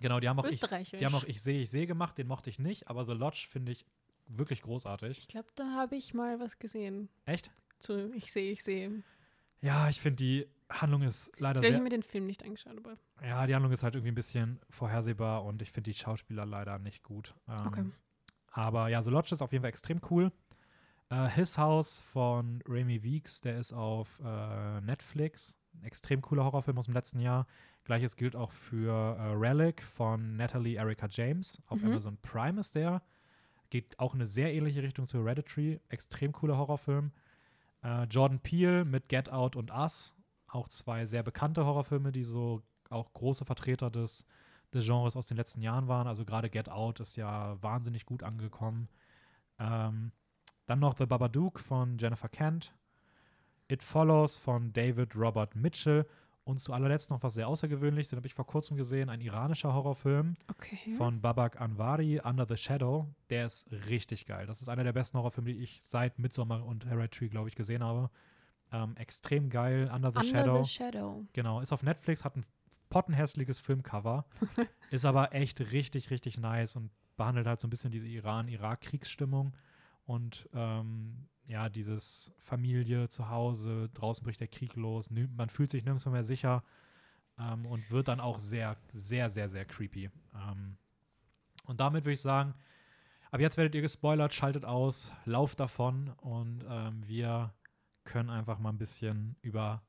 Genau, die haben auch ich,
österreichisch.
die haben auch Ich sehe, ich sehe gemacht, den mochte ich nicht, aber The Lodge finde ich wirklich großartig.
ich glaube, da habe ich mal was gesehen.
Echt?
Zu Ich sehe, ich sehe.
Ja, ich finde die Handlung ist leider
Ich habe mir den Film nicht angeschaut, aber
Ja, die Handlung ist halt irgendwie ein bisschen vorhersehbar und ich finde die Schauspieler leider nicht gut. Ähm,
Okay.
Aber ja, The Lodge ist auf jeden Fall extrem cool. Äh, His House von Remy Weeks, der ist auf äh, Netflix. Ein extrem cooler Horrorfilm aus dem letzten Jahr. Gleiches gilt auch für äh, Relic von Natalie Erica James. Auf
Mhm.
Amazon Prime ist der. Geht auch in eine sehr ähnliche Richtung zu Hereditary. Extrem cooler Horrorfilm. Äh, Jordan Peele mit Get Out und Us. Auch zwei sehr bekannte Horrorfilme, die so auch große Vertreter des, des Genres aus den letzten Jahren waren. Also gerade Get Out ist ja wahnsinnig gut angekommen. Ähm, dann noch The Babadook von Jennifer Kent. It Follows von David Robert Mitchell. Und zu allerletzt noch was sehr Außergewöhnliches, den habe ich vor kurzem gesehen, ein iranischer Horrorfilm
okay.
von Babak Anwari, Under the Shadow. Der ist richtig geil. Das ist einer der besten Horrorfilme, die ich seit Midsommar und Hereditary, glaube ich, gesehen habe. Ähm, extrem geil. Under the
Under
Shadow.
the Shadow.
Genau, ist auf Netflix, hat ein pottenhässliches Filmcover, ist aber echt richtig, richtig nice und behandelt halt so ein bisschen diese Iran-Irak-Kriegsstimmung und ähm, ja, dieses Familie zu Hause, draußen bricht der Krieg los, man fühlt sich nirgendwo mehr sicher ähm, und wird dann auch sehr, sehr, sehr, sehr creepy. Ähm, und damit würde ich sagen, ab jetzt werdet ihr gespoilert, schaltet aus, lauft davon und ähm, wir können einfach mal ein bisschen über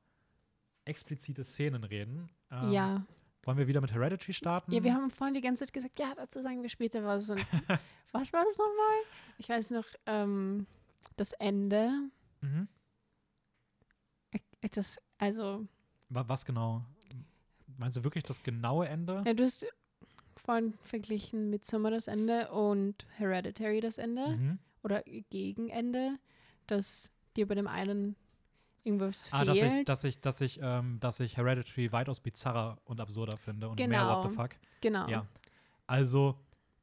explizite Szenen reden. Ähm,
ja.
Wollen wir wieder mit Hereditary starten?
Ja, wir haben vorhin die ganze Zeit gesagt, ja, dazu sagen wir später was. Und was war das nochmal? Ich weiß noch, ähm, das Ende.
Mhm.
Äh, Das, also,
Wa- Was genau? Meinst du wirklich das genaue Ende?
ja, du hast vorhin verglichen mit Sommer das Ende und Hereditary das Ende
Mhm.
oder Gegenende, dass dir bei dem einen irgendwas
Ah, dass ich,
fehlt.
dass ich, dass ich, ähm, dass ich Hereditary weitaus bizarrer und absurder finde und mehr What the
Genau.
fuck.
genau.
Ja. Also,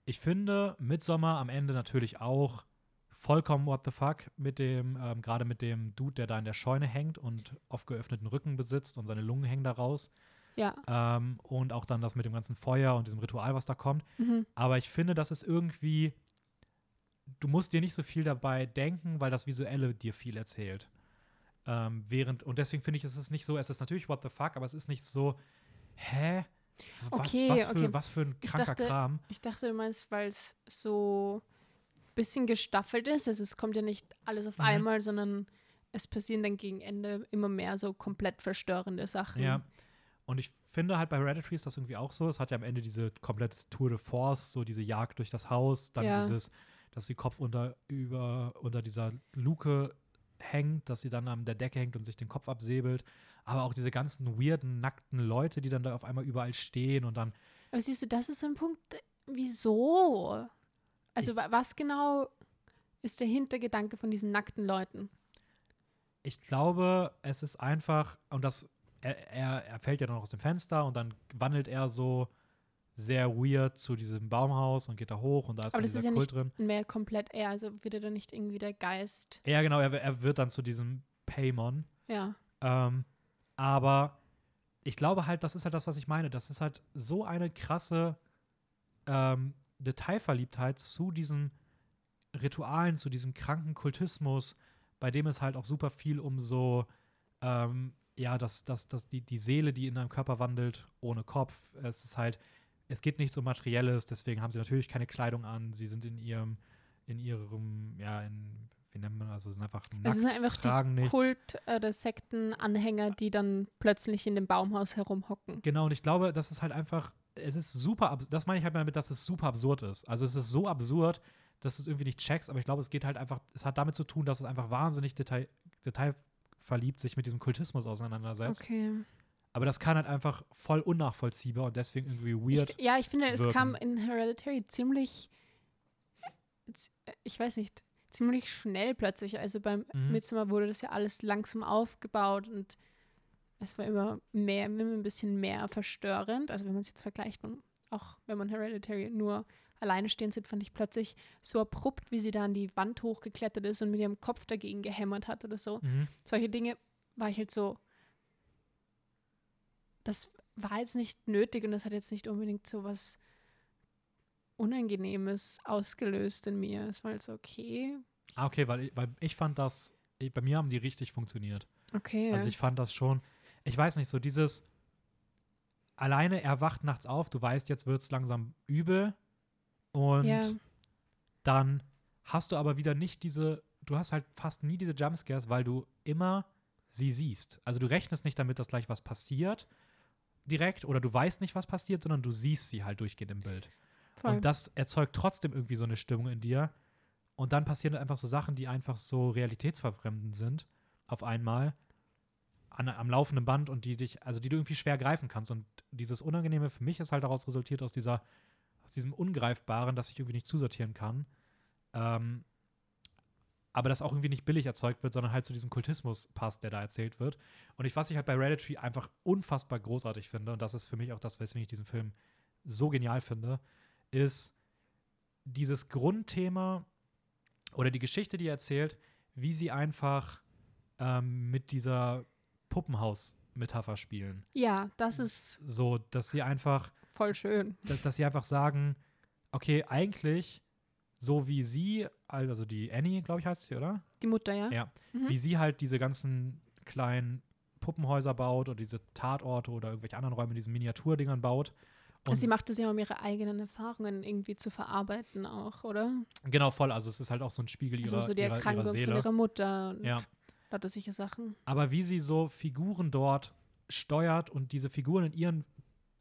ich finde Midsommar am Ende natürlich auch vollkommen what the fuck mit dem, ähm, gerade mit dem Dude, der da in der Scheune hängt und auf geöffneten Rücken besitzt und seine Lungen hängen da raus.
Ja.
Ähm, und auch dann das mit dem ganzen Feuer und diesem Ritual, was da kommt.
Mhm.
Aber ich finde, das ist irgendwie, du musst dir nicht so viel dabei denken, weil das Visuelle dir viel erzählt. Ähm, während, und deswegen finde ich, es ist nicht so, es ist natürlich what the fuck, aber es ist nicht so, hä? Was,
Okay,
was, für,
okay.
was für ein
Ich
kranker
dachte-
Kram.
Ich dachte, du meinst, weil es so ein bisschen gestaffelt ist. Also es kommt ja nicht alles auf
Mhm.
einmal, sondern es passieren dann gegen Ende immer mehr so komplett verstörende Sachen.
Ja. Und ich finde halt bei Hereditary ist das irgendwie auch so. Es hat ja am Ende diese komplette Tour de Force, so diese Jagd durch das Haus, dann
Ja.
dieses, dass sie Kopf unter, über, unter dieser Luke hängt, dass sie dann an der Decke hängt und sich den Kopf absäbelt. Aber auch diese ganzen weirden, nackten Leute, die dann da auf einmal überall stehen und dann
Aber siehst du, das ist so ein Punkt, wieso? Also
Ich-
wa- was genau ist der Hintergedanke von diesen nackten Leuten?
ich glaube, es ist einfach, und das, er, er, er fällt ja dann noch aus dem Fenster und dann wandelt er so sehr weird zu diesem Baumhaus und geht da hoch und da ist
Aber das
dieser
ist ja
Kult drin.
Mehr komplett er, also wird er dann nicht irgendwie der Geist.
Ja, genau, er, er wird dann zu diesem Paymon.
Ja.
Ähm, aber ich glaube halt, das ist halt das, was ich meine. Das ist halt so eine krasse ähm, Detailverliebtheit zu diesen Ritualen, zu diesem kranken Kultismus, bei dem es halt auch super viel um so, ähm, ja, das, das, das, die, die Seele, die in deinem Körper wandelt, ohne Kopf. Es ist halt, es geht nicht so Materielles, deswegen haben sie natürlich keine Kleidung an. Sie sind in ihrem, in ihrem, ja, in, wie nennt man, also sind einfach nackt,
Es sind einfach
tragen
die
nichts.
Kult- oder Sektenanhänger, die dann plötzlich in dem Baumhaus herumhocken.
Genau, und ich glaube, das ist halt einfach, es ist super, das meine ich halt damit, dass es super absurd ist. Also es ist so absurd, dass du es irgendwie nicht checkst, aber ich glaube, es geht halt einfach, es hat damit zu tun, dass es einfach wahnsinnig detail, detailverliebt sich mit diesem Kultismus auseinandersetzt.
Okay.
Aber das kann halt einfach voll unnachvollziehbar und deswegen irgendwie weird.
Ich, ja, ich finde, es
wirken.
kam in Hereditary ziemlich, ich weiß nicht, ziemlich schnell plötzlich. Also beim
Mhm.
Midsommar wurde das ja alles langsam aufgebaut und es war immer mehr, immer ein bisschen mehr verstörend. Also wenn man es jetzt vergleicht, und auch wenn man Hereditary nur alleine stehen sieht, fand ich plötzlich so abrupt, wie sie da an die Wand hochgeklettert ist und mit ihrem Kopf dagegen gehämmert hat oder so.
Mhm.
Solche Dinge war ich halt so, das war jetzt nicht nötig und das hat jetzt nicht unbedingt so was Unangenehmes ausgelöst in mir. Es war halt so, okay,
Ah, okay, weil ich, weil ich fand das, ich, bei mir haben die richtig funktioniert.
okay.
Also ich fand das schon, ich weiß nicht, so dieses alleine er wacht nachts auf, du weißt, jetzt wird es langsam übel und
ja,
dann hast du aber wieder nicht diese, du hast halt fast nie diese Jumpscares, weil du immer sie siehst. Also du rechnest nicht damit, dass gleich was passiert direkt oder du weißt nicht, was passiert, sondern du siehst sie halt durchgehend im Bild.
voll.
Und das erzeugt trotzdem irgendwie so eine Stimmung in dir. Und dann passieren einfach so Sachen, die einfach so realitätsverfremdend sind, auf einmal, an, am laufenden Band und die dich, also die du irgendwie schwer greifen kannst. Und dieses Unangenehme für mich ist halt daraus resultiert aus dieser, aus diesem Ungreifbaren, das ich irgendwie nicht zusortieren kann. Ähm, aber das auch irgendwie nicht billig erzeugt wird, sondern halt zu diesem Kultismus passt, der da erzählt wird. Und ich, was ich halt bei Hereditary einfach unfassbar großartig finde, und das ist für mich auch das, weswegen ich diesen Film so genial finde, ist dieses Grundthema oder die Geschichte, die er erzählt, wie sie einfach ähm, mit dieser Puppenhaus-Metapher spielen.
ja, das ist
So, dass sie einfach
voll schön.
dass, dass sie einfach sagen, okay, eigentlich so wie sie, also die Annie, glaube ich, heißt sie, oder?
Die Mutter, ja?
Ja.
Mhm.
Wie sie halt diese ganzen kleinen Puppenhäuser baut oder diese Tatorte oder irgendwelche anderen Räume, diesen Miniaturdingern baut. Und
Also sie macht es ja, um ihre eigenen Erfahrungen irgendwie zu verarbeiten auch, oder?
genau voll, also es ist halt auch so ein Spiegel ihrer,
Also so die
ihrer, ihrer
Erkrankung von
Seele.
ihrer Mutter und
Ja.
lauter solche Sachen.
Aber wie sie so Figuren dort steuert und diese Figuren in ihren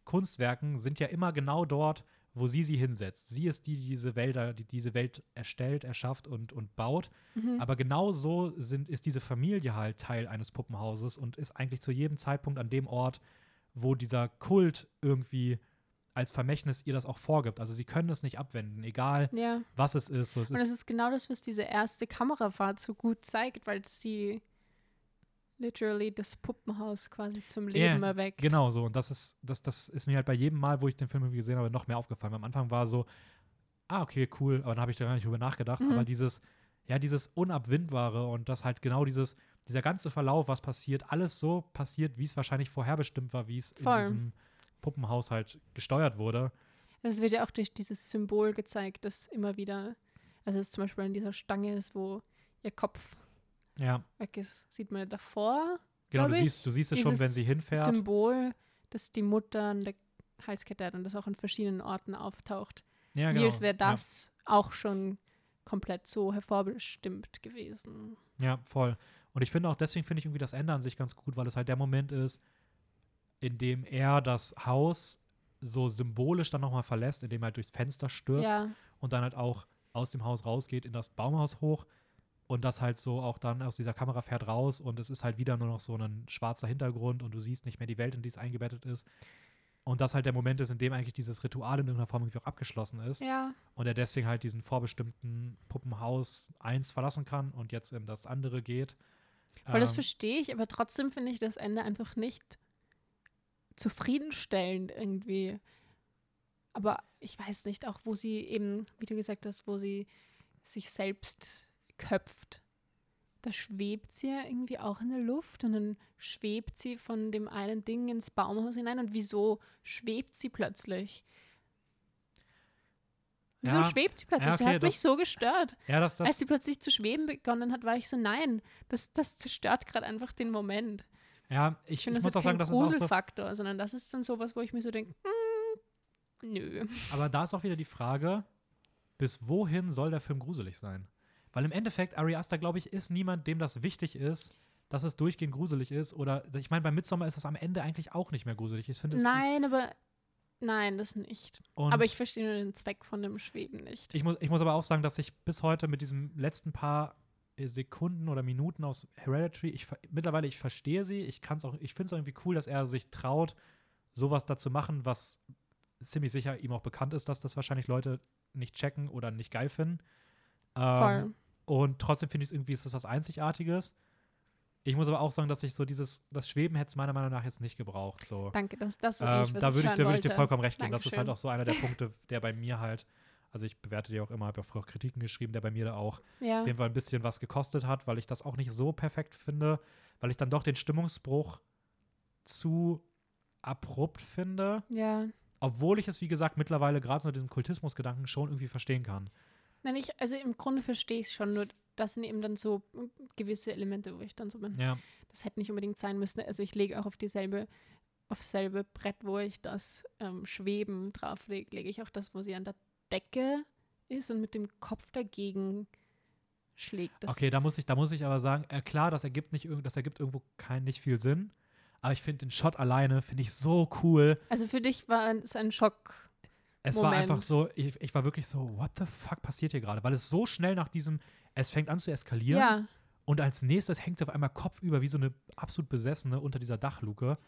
Kunstwerken sind ja immer genau dort, wo sie sie hinsetzt. Sie ist die, die diese Wälder, die diese Welt erstellt, erschafft und, und baut.
Mhm.
Aber genau so sind, ist diese Familie halt Teil eines Puppenhauses und ist eigentlich zu jedem Zeitpunkt an dem Ort, wo dieser Kult irgendwie als Vermächtnis ihr das auch vorgibt. Also sie können es nicht abwenden, egal
ja.
was es ist. So, es
Und
ist
das ist genau das, was diese erste Kamerafahrt so gut zeigt, weil sie literally das Puppenhaus quasi zum Leben erweckt.
Genau so. Und das ist, das, das ist mir halt bei jedem Mal, wo ich den Film irgendwie gesehen habe, noch mehr aufgefallen. Am Anfang war so, ah, okay, cool, aber dann habe ich da gar nicht drüber nachgedacht.
Mhm.
Aber dieses, ja, dieses Unabwindbare und das halt genau dieses, dieser ganze Verlauf, was passiert, alles so passiert, wie es wahrscheinlich vorherbestimmt war, wie es in diesem Puppenhaus halt gesteuert wurde.
Es wird ja auch durch dieses Symbol gezeigt, das immer wieder, also es zum Beispiel an dieser Stange ist, wo ihr Kopf
Ja,
weg ist, sieht man davor
genau, du
ich,
siehst, du siehst es schon, wenn sie hinfährt.
Symbol, das die Mutter an der Halskette hat und das auch an verschiedenen Orten auftaucht.
ja,
Wie als wäre
Ja.
das auch schon komplett so hervorbestimmt gewesen.
Ja, voll. Und ich finde auch, deswegen finde ich irgendwie das Ende an sich ganz gut, weil es halt der Moment ist, indem er das Haus so symbolisch dann nochmal verlässt, indem er halt durchs Fenster stürzt
Ja,
und dann halt auch aus dem Haus rausgeht in das Baumhaus hoch und das halt so auch dann aus dieser Kamera fährt raus und es ist halt wieder nur noch so ein schwarzer Hintergrund und du siehst nicht mehr die Welt, in die es eingebettet ist. Und das halt der Moment ist, in dem eigentlich dieses Ritual in irgendeiner Form irgendwie auch abgeschlossen ist
ja,
und er deswegen halt diesen vorbestimmten Puppenhaus 1 verlassen kann und jetzt in das andere geht.
weil das
Ähm,
verstehe ich, aber trotzdem finde ich das Ende einfach nicht zufriedenstellend irgendwie. Aber ich weiß nicht, auch wo sie eben, wie du gesagt hast, wo sie sich selbst köpft. Da schwebt sie ja irgendwie auch in der Luft und dann schwebt sie von dem einen Ding ins Baumhaus hinein. Und wieso schwebt sie plötzlich? Wieso
Ja,
schwebt sie plötzlich?
ja, okay,
Der hat mich
das-
so gestört.
ja, das, das,
Als sie plötzlich zu schweben begonnen hat, war ich so, nein, das, das zerstört gerade einfach den Moment.
ja, ich,
Ich finde, das
muss
ist
auch sagen,
kein
das ist auch so,
Gruselfaktor, sondern das ist dann sowas, wo ich mir so denke, mm, nö.
aber da ist auch wieder die Frage, bis wohin soll der Film gruselig sein? Weil im Endeffekt, Ari Aster, glaube ich, ist niemand, dem das wichtig ist, dass es durchgehend gruselig ist. Oder ich meine, bei Midsommar ist es am Ende eigentlich auch nicht mehr gruselig. Ich finde
Nein, aber nein, das nicht.
und
aber ich verstehe nur den Zweck von dem Schweben nicht.
ich muss, ich muss aber auch sagen, dass ich bis heute mit diesem letzten paar Sekunden oder Minuten aus Hereditary, ich mittlerweile ich verstehe sie, ich kann's auch, ich finde es irgendwie cool, dass er sich traut, sowas da zu machen, was ziemlich sicher ihm auch bekannt ist, dass das wahrscheinlich Leute nicht checken oder nicht geil finden. Ähm,
Voll.
Und trotzdem finde ich es irgendwie, ist das was Einzigartiges. Ich muss aber auch sagen, dass ich so dieses, das Schweben hätte es meiner Meinung nach jetzt nicht gebraucht. So.
Danke, das, das ist
Ähm,
nicht, was
da
ich
würde ich, da würde ich dir vollkommen recht geben. Das ist halt
Dankeschön.
auch so einer der Punkte, der bei mir halt, also ich bewerte die auch immer, habe ja früher Kritiken geschrieben, der bei mir da auch
Ja,
auf jeden Fall ein bisschen was gekostet hat, weil ich das auch nicht so perfekt finde, weil ich dann doch den Stimmungsbruch zu abrupt finde,
ja.
obwohl ich es, wie gesagt, mittlerweile gerade unter diesem Kultismusgedanken schon irgendwie verstehen kann.
Nein, ich, also im Grunde verstehe ich es schon, nur das sind eben dann so gewisse Elemente, wo ich dann so bin.
Ja,
Das hätte nicht unbedingt sein müssen. Also ich lege auch auf dieselbe, auf dasselbe Brett, wo ich das ähm, Schweben drauflege, lege ich auch das, wo sie an der Decke ist und mit dem Kopf dagegen schlägt. Das
okay, da muss ich, da muss ich aber sagen, äh, klar, das ergibt nicht, irgend- das ergibt irgendwo kein, nicht viel Sinn, aber ich finde den Shot alleine, finde ich so cool.
Also für dich war es ein Schock.
Es war
Moment.
einfach so, ich, ich war wirklich so, what the fuck passiert hier gerade? Weil es so schnell nach diesem, es fängt an zu eskalieren
Ja,
und als nächstes hängt sie auf einmal kopfüber wie so eine absolut Besessene unter dieser Dachluke.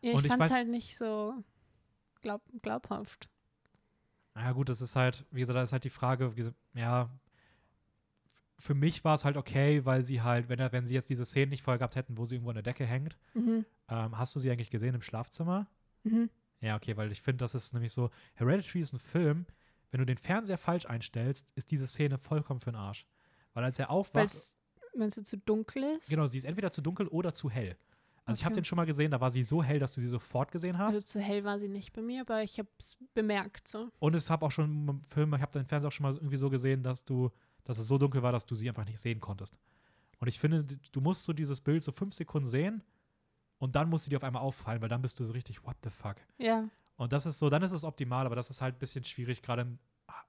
ja
Und
ich
ich
fand es
weiß-
halt nicht so glaub, glaubhaft.
Naja, gut, das ist halt, wie gesagt, da ist halt die Frage, ja, für mich war es halt okay, weil sie halt, wenn, wenn sie jetzt diese Szene nicht vorher gehabt hätten, wo sie irgendwo an der Decke hängt,
Mhm.
ähm, hast du sie eigentlich gesehen im Schlafzimmer?
Mhm.
Ja, okay, weil ich finde, das ist nämlich so, Hereditary ist ein Film, wenn du den Fernseher falsch einstellst, ist diese Szene vollkommen für den Arsch. Weil als er aufwacht,
es, wenn es zu dunkel ist.
genau, sie ist entweder zu dunkel oder zu hell. Also ich habe
Okay.
den schon mal gesehen, da war sie so hell, dass du sie sofort gesehen hast.
Also zu hell war sie nicht bei mir, aber ich habe es bemerkt so.
Und es habe auch schon im Film, ich habe den Fernseher auch schon mal irgendwie so gesehen, dass du, dass es so dunkel war, dass du sie einfach nicht sehen konntest. Und ich finde, du musst so dieses Bild so fünf Sekunden sehen und dann musst du dir auf einmal auffallen, weil dann bist du so richtig, what the fuck?
Ja,
Und das ist so, dann ist es optimal, aber das ist halt ein bisschen schwierig, gerade im,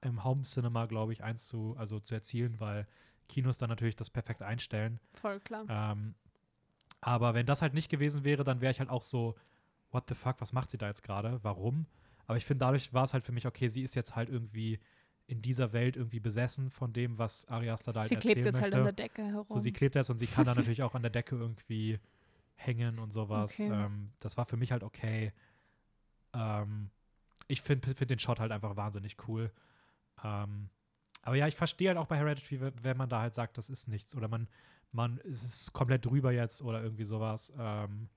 im Home Cinema, glaube ich, eins zu, also zu erzielen, weil Kinos dann natürlich das perfekt einstellen.
voll klar.
Ähm, aber wenn das halt nicht gewesen wäre, dann wäre ich halt auch so, what the fuck, was macht sie da jetzt gerade? Warum? Aber ich finde, dadurch war es halt für mich, okay, sie ist jetzt halt irgendwie in dieser Welt irgendwie besessen von dem, was Ari Aster da halt
sie klebt
erzählen
jetzt halt
möchte.
an der Decke herum.
so, sie klebt jetzt und sie kann dann natürlich auch an der Decke irgendwie hängen und sowas.
Okay.
Ähm, das war für mich halt okay. Ähm, ich finde find den Shot halt einfach wahnsinnig cool. Ähm, aber ja, ich verstehe halt auch bei Hereditary, we- wenn man da halt sagt, das ist nichts oder man, man, es ist komplett drüber jetzt oder irgendwie sowas. Ähm,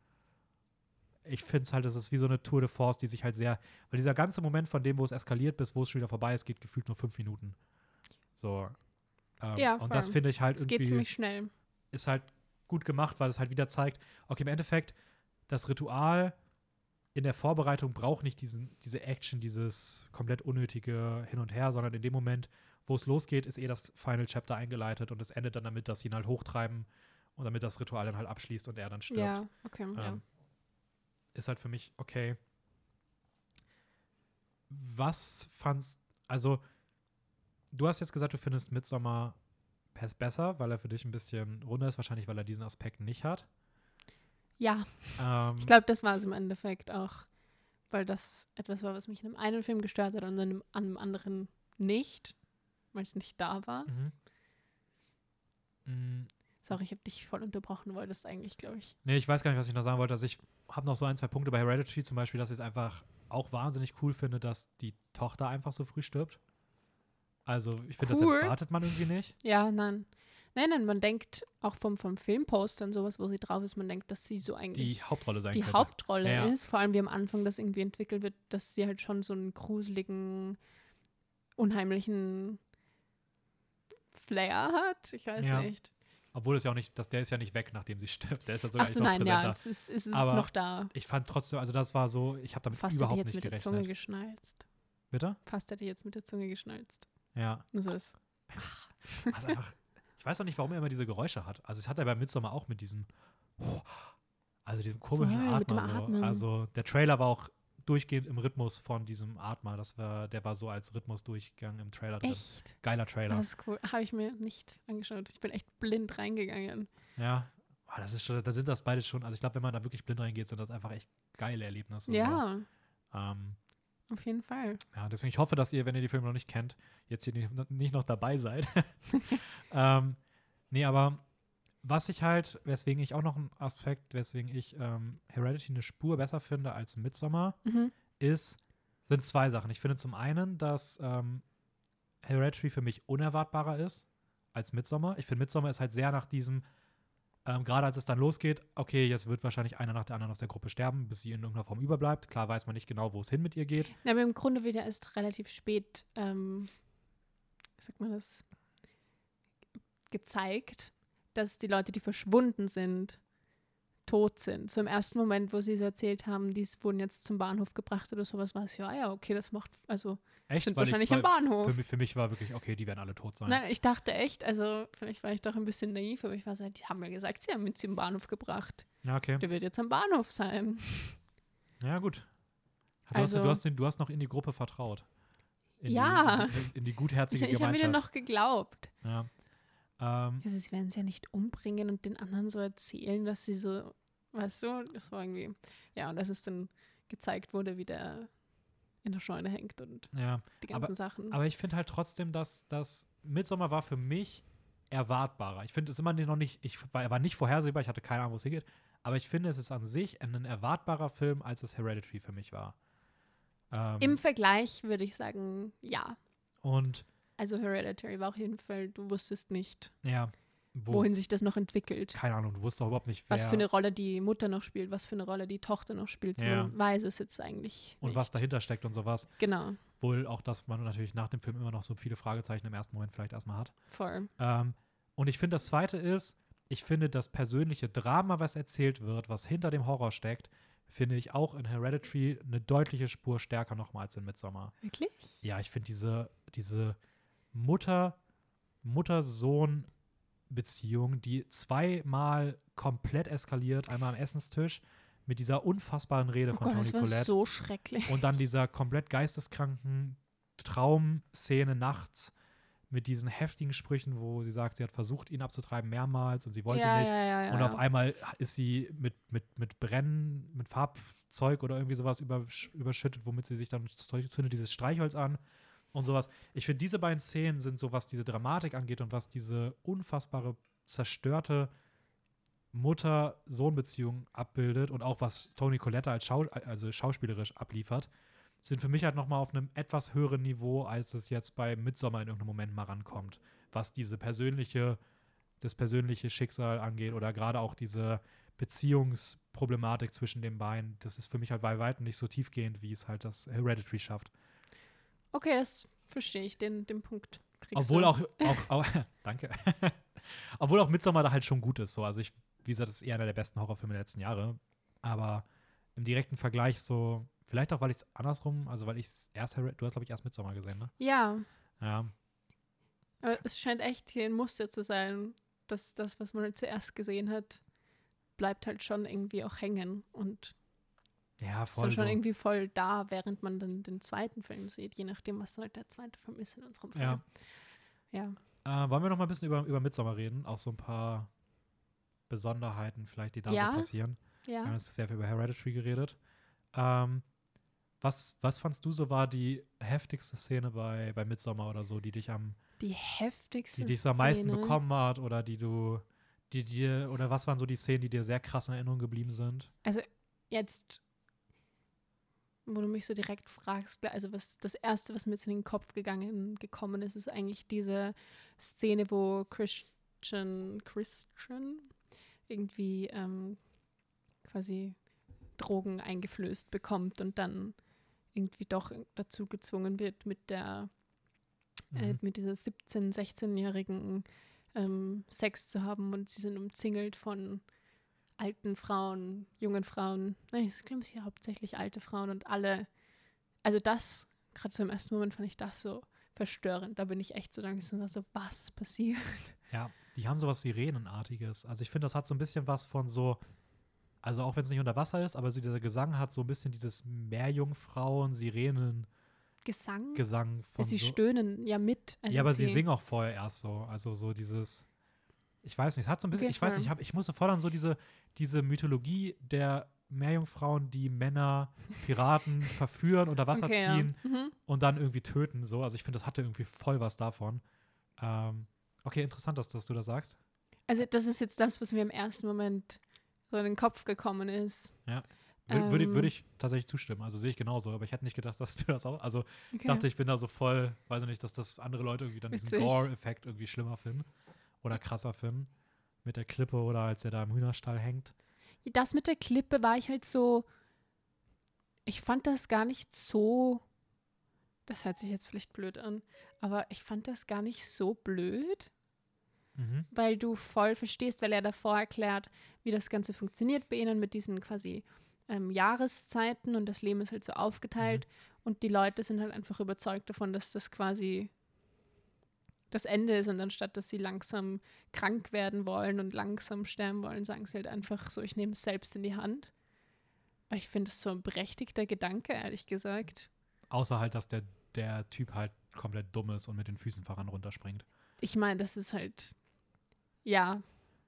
ich finde es halt, es ist wie so eine Tour de Force, die sich halt sehr, weil dieser ganze Moment von dem, wo es eskaliert, bis wo es schon wieder vorbei ist, geht gefühlt nur fünf Minuten. So. Ähm,
Ja,
und das finde ich halt
es
irgendwie
geht ziemlich schnell.
ist halt gut gemacht, weil es halt wieder zeigt, okay, im Endeffekt, das Ritual in der Vorbereitung braucht nicht diesen, diese Action, dieses komplett unnötige Hin und Her, sondern in dem Moment, wo es losgeht, ist eh das Final Chapter eingeleitet und es endet dann damit, dass sie ihn halt hochtreiben und damit das Ritual dann halt abschließt und er dann stirbt.
Ja, okay. ja.
Ähm, Ist halt für mich okay. Was fandst, also, du hast jetzt gesagt, du findest Midsommar besser, weil er für dich ein bisschen runder ist, wahrscheinlich, weil er diesen Aspekt nicht hat.
Ja,
Ähm,
ich glaube, das war es im Endeffekt auch, weil das etwas war, was mich in einem einen Film gestört hat und in einem, an einem anderen nicht, weil es nicht da war.
mhm. Mm,
Sorry, ich habe dich voll unterbrochen, wolltest eigentlich, glaube ich.
Nee, ich weiß gar nicht, was ich noch sagen wollte. Also ich habe noch so ein, zwei Punkte bei Hereditary, zum Beispiel, dass ich es einfach auch wahnsinnig cool finde, dass die Tochter einfach so früh stirbt. Also ich finde,
Cool.
das erwartet man irgendwie nicht.
Ja, nein. Nein, nein, man denkt auch vom, vom Filmposter und sowas, wo sie drauf ist, man denkt, dass sie so
Die
eigentlich
Hauptrolle sein
die
könnte.
Hauptrolle
Ja, ja.
ist. Vor allem, wie am Anfang das irgendwie entwickelt wird, dass sie halt schon so einen gruseligen, unheimlichen Flair hat. Ich weiß
Ja.
nicht.
Obwohl es ja auch nicht, das, der ist ja nicht weg, nachdem sie stirbt. Der ist ja sogar
Ach so,
noch
nein, ja, es ist, es ist
Aber
noch da.
Ich fand trotzdem, also das war so, ich habe damit
Fast hätte ich
überhaupt
jetzt
nicht
mit der Zunge
gerechnet.
geschnalzt.
Bitte?
Fast hätte ich jetzt mit der Zunge geschnalzt.
Ja.
So ist.
Also einfach, ich weiß auch nicht, warum er immer diese Geräusche hat. Also es hat er bei Midsommar auch mit diesem, also diesem komischen
Voll,
Atmer. So.
Atmen.
Also der Trailer war auch durchgehend im Rhythmus von diesem Atmer. Das war, der war so als Rhythmus durchgegangen im Trailer drin.
Echt?
Geiler Trailer.
Das ist cool. Habe ich mir nicht angeschaut. Ich bin echt blind reingegangen.
ja. Ah, das ist schon, da sind das beide schon, also ich glaube, wenn man da wirklich blind reingeht, sind das einfach echt geile Erlebnisse.
Ja,
So. Ähm,
auf jeden Fall.
Ja, deswegen, ich hoffe, dass ihr, wenn ihr die Filme noch nicht kennt, jetzt hier nicht, nicht noch dabei seid. ähm, nee, aber was ich halt, weswegen ich auch noch ein Aspekt, weswegen ich ähm, Heredity eine Spur besser finde als Midsommar,
Mhm.
ist, sind zwei Sachen. Ich finde zum einen, dass ähm, Hereditary für mich unerwartbarer ist als Midsommar. Ich finde, Midsommar ist halt sehr nach diesem, ähm, gerade als es dann losgeht, okay, jetzt wird wahrscheinlich einer nach der anderen aus der Gruppe sterben, bis sie in irgendeiner Form überbleibt. Klar weiß man nicht genau, wo es hin mit ihr geht.
Ja, aber im Grunde wird ja erst relativ spät, ähm, sagt man das, gezeigt, dass die Leute, die verschwunden sind, tot sind. So im ersten Moment, wo sie so erzählt haben, die wurden jetzt zum Bahnhof gebracht oder sowas, war es ja, ja, okay, das macht, also,
Echt?
Sind
Weil ich-
wahrscheinlich am
weil
Bahnhof.
Für mich, für mich war wirklich, okay, die werden alle tot sein.
nein, ich dachte echt, also, vielleicht war ich doch ein bisschen naiv, aber ich war so, die haben mir gesagt, sie haben ihn zum Bahnhof gebracht.
Ja, okay.
Der wird jetzt am Bahnhof sein.
Ja, gut. Du,
Also-
hast, du, hast, den- du hast noch in die Gruppe vertraut. In
Ja.
Die, in, in die
Ich,
gutherzige
ich habe
Gemeinschaft.
ihnen noch geglaubt.
Ja. Ähm,
Also sie werden es ja nicht umbringen und den anderen so erzählen, dass sie so, weißt du, das war irgendwie, ja, und dass es dann gezeigt wurde, wie der in der Scheune hängt und
ja.
die ganzen
Aber-
Sachen.
Aber ich finde halt trotzdem, dass das Midsommar war für mich erwartbarer. Ich finde es immer noch nicht, ich war, er war nicht vorhersehbar, ich hatte keine Ahnung, wo es hingeht. Aber ich finde, es ist an sich ein erwartbarer Film, als es Hereditary für mich war. Ähm,
Im Vergleich würde ich sagen, ja.
und
Also Hereditary war auf jeden Fall, du wusstest nicht,
ja, wo,
wohin sich das noch entwickelt.
keine Ahnung, du wusstest auch überhaupt nicht, wer
Was für eine Rolle die Mutter noch spielt, was für eine Rolle die Tochter noch spielt. So
Ja.
Man weiß es jetzt eigentlich.
und
nicht.
was dahinter steckt und sowas.
Genau,
Wohl auch, dass man natürlich nach dem Film immer noch so viele Fragezeichen im ersten Moment vielleicht erstmal hat.
voll.
Ähm, und ich finde, das Zweite ist, ich finde das persönliche Drama, was erzählt wird, was hinter dem Horror steckt, finde ich auch in Hereditary eine deutliche Spur stärker nochmal als in Midsommar.
Wirklich?
Ja, ich finde diese, diese Mutter, Mutter-Sohn-Beziehung, die zweimal komplett eskaliert, einmal am Essenstisch mit dieser unfassbaren Rede
Oh
von
Gott,
Toni
das war
Collette.
so schrecklich.
Und dann dieser komplett geisteskranken Traumszene nachts mit diesen heftigen Sprüchen, wo sie sagt, sie hat versucht, ihn abzutreiben mehrmals und sie wollte
ja,
nicht.
Ja, ja,
und auf einmal ist sie mit, mit, mit Brennen, mit Farbzeug oder irgendwie sowas übersch überschüttet, womit sie sich dann zündet dieses Streichholz an und sowas. Ich finde, diese beiden Szenen sind so, was diese Dramatik angeht und was diese unfassbare, zerstörte Mutter-Sohn-Beziehung abbildet und auch was Toni Collette als Schau also schauspielerisch abliefert, sind für mich halt nochmal auf einem etwas höheren Niveau, als es jetzt bei Midsommar in irgendeinem Moment mal rankommt. Was diese persönliche, das persönliche Schicksal angeht oder gerade auch diese Beziehungsproblematik zwischen den beiden, das ist für mich halt bei weitem nicht so tiefgehend, wie es halt das Hereditary schafft.
Okay, das verstehe ich, den, den Punkt kriegst
Obwohl
du.
auch, auch, auch danke. Obwohl auch Midsommar da halt schon gut ist. So. Also ich, wie gesagt, das ist eher einer der besten Horrorfilme der letzten Jahre. Aber im direkten Vergleich so, vielleicht auch, weil ich es andersrum, also weil ich es erst, du hast, glaube ich, erst Midsommar gesehen, ne?
Ja,
Ja.
aber es scheint echt hier ein Muster zu sein, dass das, was man halt zuerst gesehen hat, bleibt halt schon irgendwie auch hängen und
Ja,
ist
voll.
schon
so.
irgendwie voll da, während man dann den zweiten Film sieht, je nachdem, was dann halt der zweite Film ist in unserem Fall.
Ja.
Ja.
Äh, wollen wir noch mal ein bisschen über, über Midsommar reden? Auch so ein paar Besonderheiten vielleicht, die da
Ja.
so passieren.
Ja.
Wir haben jetzt sehr viel über Hereditary geredet. Ähm, was, was fandst du so war die heftigste Szene bei, bei Midsommar oder so, die dich am,
Die heftigste
die dich so am meisten
Szene.
bekommen hat oder die du, die dir, oder was waren so die Szenen, die dir sehr krass in Erinnerung geblieben sind?
Jetzt, wo du mich so direkt fragst, also was das erste, was mir jetzt in den Kopf gegangen gekommen ist, ist eigentlich diese Szene, wo Christian Christian irgendwie ähm, quasi Drogen eingeflößt bekommt und dann irgendwie doch dazu gezwungen wird, mit der äh,
Mhm.
mit dieser 17-, 16-jährigen ähm, Sex zu haben und sie sind umzingelt von alten Frauen, jungen Frauen. Nein, es sind hauptsächlich alte Frauen und alle. Also das, gerade so im ersten Moment fand ich das so verstörend. Da bin ich echt so langsam so, was passiert?
Ja, die haben sowas Sirenenartiges. Also ich finde, das hat so ein bisschen was von so, also auch wenn es nicht unter Wasser ist, aber so dieser Gesang hat so ein bisschen dieses Meerjungfrauen, Sirenen-Gesang
Gesang?
von
sie
so,
stöhnen ja mit. Also
Ja, aber sie, singen auch vorher erst so. Also so dieses, ich weiß nicht, es hat so ein bisschen,
Okay,
ich weiß nicht, ich, hab, ich musste voll an so diese, diese Mythologie der Meerjungfrauen, die Männer, Piraten verführen, unter Wasser
okay,
ziehen
Ja. Mhm.
und dann irgendwie töten. So. Also ich finde, das hatte irgendwie voll was davon. Ähm, okay, interessant, dass, dass du das sagst.
Also das ist jetzt das, was mir im ersten Moment so in den Kopf gekommen ist.
Wür würde,
Ähm.
würde ich tatsächlich zustimmen. Also sehe ich genauso, aber ich hätte nicht gedacht, dass du das auch. Also
Okay.
dachte, ich bin da so voll, weiß ich nicht, dass das andere Leute irgendwie dann diesen
Witzig.
Gore-Effekt irgendwie schlimmer finden oder krasser finden. Mit der Klippe oder als er da im Hühnerstall hängt.
das mit der Klippe war ich halt so, ich fand das gar nicht so, das hört sich jetzt vielleicht blöd an, aber ich fand das gar nicht so blöd,
Mhm.
weil du voll verstehst, weil er davor erklärt, wie das Ganze funktioniert bei ihnen mit diesen quasi ähm, Jahreszeiten und das Leben ist halt so aufgeteilt und die Leute sind halt einfach überzeugt davon, dass das quasi das Ende ist und anstatt, dass sie langsam krank werden wollen und langsam sterben wollen, sagen sie halt einfach so, ich nehme es selbst in die Hand. Aber Ich finde es so ein berechtigter Gedanke, ehrlich gesagt.
Außer halt, dass der, der Typ halt komplett dumm ist und mit den Füßen voran runterspringt.
Ich meine, das ist halt, ja,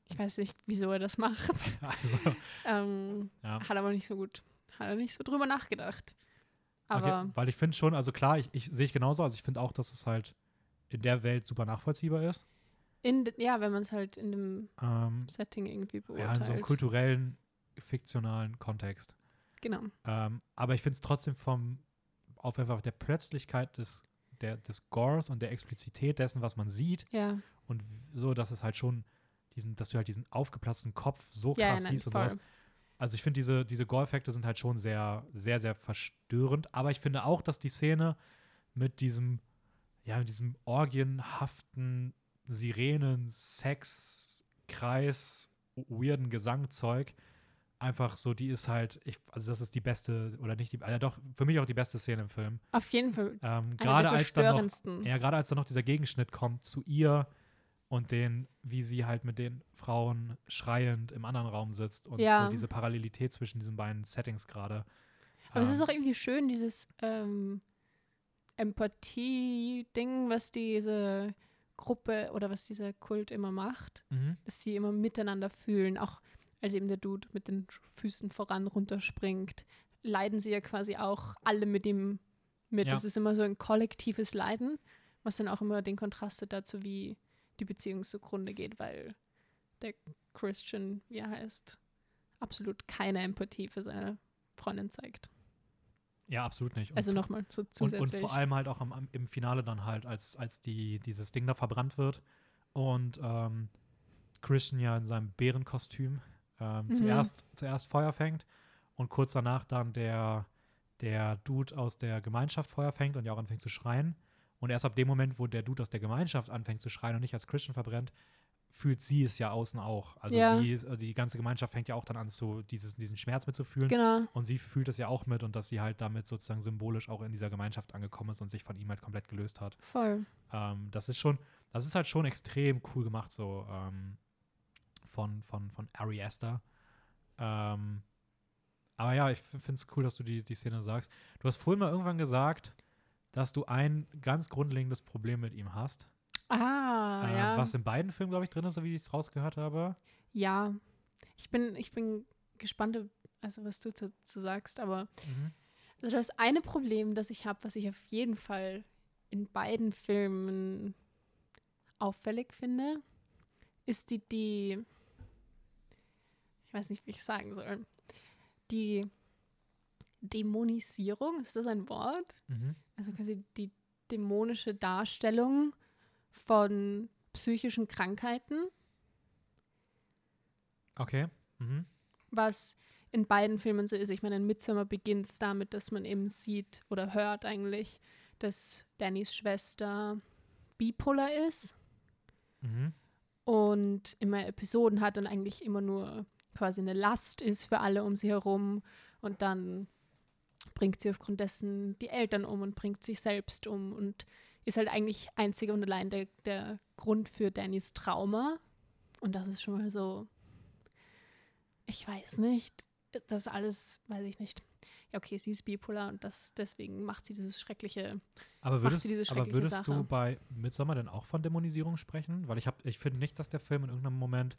ich weiß nicht, wieso er das macht.
Also,
ähm,
ja.
Hat aber nicht so gut, hat er nicht so drüber nachgedacht. Aber
okay, weil ich finde schon, also klar, ich, ich sehe ich genauso, also ich finde auch, dass es halt in der Welt super nachvollziehbar ist.
in, ja, wenn man es halt in dem
Ähm,
Setting irgendwie
ja,
beurteilt.
in so einem kulturellen, fiktionalen Kontext.
genau.
Ähm, aber ich finde es trotzdem vom, auf einfach der Plötzlichkeit des, der, des Gores und der Explizität dessen, was man sieht
Ja,
und so, dass es halt schon diesen, dass du halt diesen aufgeplatzten Kopf so
ja,
krass
nein,
siehst und sowas. Also ich finde, diese, diese Gore-Effekte sind halt schon sehr, sehr, sehr verstörend. Aber ich finde auch, dass die Szene mit diesem, ja, mit diesem orgienhaften Sirenen, Sex, Kreis, weirden Gesangzeug einfach so, die ist halt, ich, also das ist die beste, oder nicht die, also doch, für mich auch die beste Szene im Film.
Auf jeden Fall
Ähm, gerade als dann noch ja, gerade als dann noch dieser Gegenschnitt kommt zu ihr und den, wie sie halt mit den Frauen schreiend im anderen Raum sitzt und
Ja.
so diese Parallelität zwischen diesen beiden Settings gerade.
Aber es ist
Ähm,
auch irgendwie schön, dieses ähm, Empathie-Ding, was diese Gruppe oder was dieser Kult immer macht,
mhm.
dass sie immer miteinander fühlen. Auch als eben der Dude mit den Füßen voran runterspringt, leiden sie ja quasi auch alle mit ihm mit.
Ja.
Das ist immer so ein kollektives Leiden, was dann auch immer den Kontrast hat dazu, wie die Beziehung zugrunde geht, weil der Christian, wie er heißt, absolut keine Empathie für seine Freundin zeigt.
Ja, absolut nicht. Und
Also nochmal so
und,
zusätzlich.
und vor allem halt auch am, im Finale dann halt, als, als die, dieses Ding da verbrannt wird und ähm, Christian ja in seinem Bärenkostüm ähm,
Mhm.
zuerst, zuerst Feuer fängt und kurz danach dann der, der Dude aus der Gemeinschaft Feuer fängt und ja auch anfängt zu schreien. Und erst ab dem Moment, wo der Dude aus der Gemeinschaft anfängt zu schreien und nicht als Christian verbrennt, fühlt sie es ja außen auch. Also
Ja.
sie, also die ganze Gemeinschaft fängt ja auch dann an, so dieses, diesen Schmerz mitzufühlen.
genau.
Und sie fühlt es ja auch mit und dass sie halt damit sozusagen symbolisch auch in dieser Gemeinschaft angekommen ist und sich von ihm halt komplett gelöst hat.
Voll.
Ähm, das ist schon, das ist halt schon extrem cool gemacht, so ähm, von, von, von Ari Aster. Ähm, aber ja, ich finde es cool, dass du die, die Szene sagst. Du hast vorhin mal irgendwann gesagt, dass du ein ganz grundlegendes Problem mit ihm hast.
Ah,
äh,
ja.
Was in beiden Filmen, glaube ich, drin ist, so wie ich es rausgehört habe.
Ja. Ich bin, ich bin gespannt, also was du dazu sagst, aber
Mhm.
also das eine Problem, das ich habe, was ich auf jeden Fall in beiden Filmen auffällig finde, ist die, die, ich weiß nicht, wie ich sagen soll, die Dämonisierung, ist das ein Wort?
Mhm.
Also quasi die dämonische Darstellung von psychischen Krankheiten,
Okay. Mhm.
was in beiden Filmen so ist. Ich meine, in Midsommar beginnt es damit, dass man eben sieht oder hört eigentlich, dass Dannys Schwester bipolar ist
Mhm.
und immer Episoden hat und eigentlich immer nur quasi eine Last ist für alle um sie herum und dann bringt sie aufgrund dessen die Eltern um und bringt sich selbst um und ist halt eigentlich einzig und allein der, der Grund für Dannys Trauma und das ist schon mal so, ich weiß nicht, das alles, weiß ich nicht. Ja, okay, sie ist bipolar und das, deswegen macht sie dieses schreckliche
Aber würdest,
diese
aber
schreckliche
würdest
Sache.
du bei Midsommar denn auch von Dämonisierung sprechen? Weil ich habe, ich finde nicht, dass der Film in irgendeinem Moment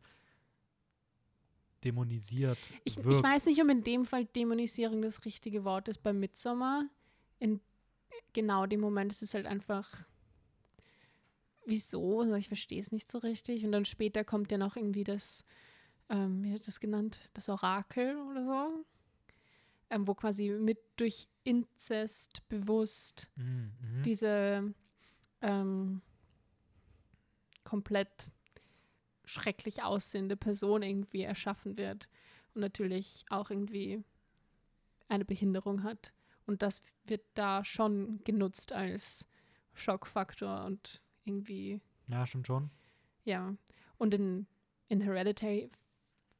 dämonisiert
Ich, ich weiß nicht, ob in dem Fall Dämonisierung das richtige Wort ist. Bei Midsommar, in genau dem Moment ist es halt einfach, wieso? Also ich verstehe es nicht so richtig. Und dann später kommt ja noch irgendwie das, ähm, wie wird das genannt? Das Orakel oder so. Ähm, wo quasi mit durch Inzest bewusst
Mhm, mhm.
diese ähm, komplett schrecklich aussehende Person irgendwie erschaffen wird und natürlich auch irgendwie eine Behinderung hat. Und das wird da schon genutzt als Schockfaktor und irgendwie,
ja, stimmt schon.
ja. Und in, in Hereditary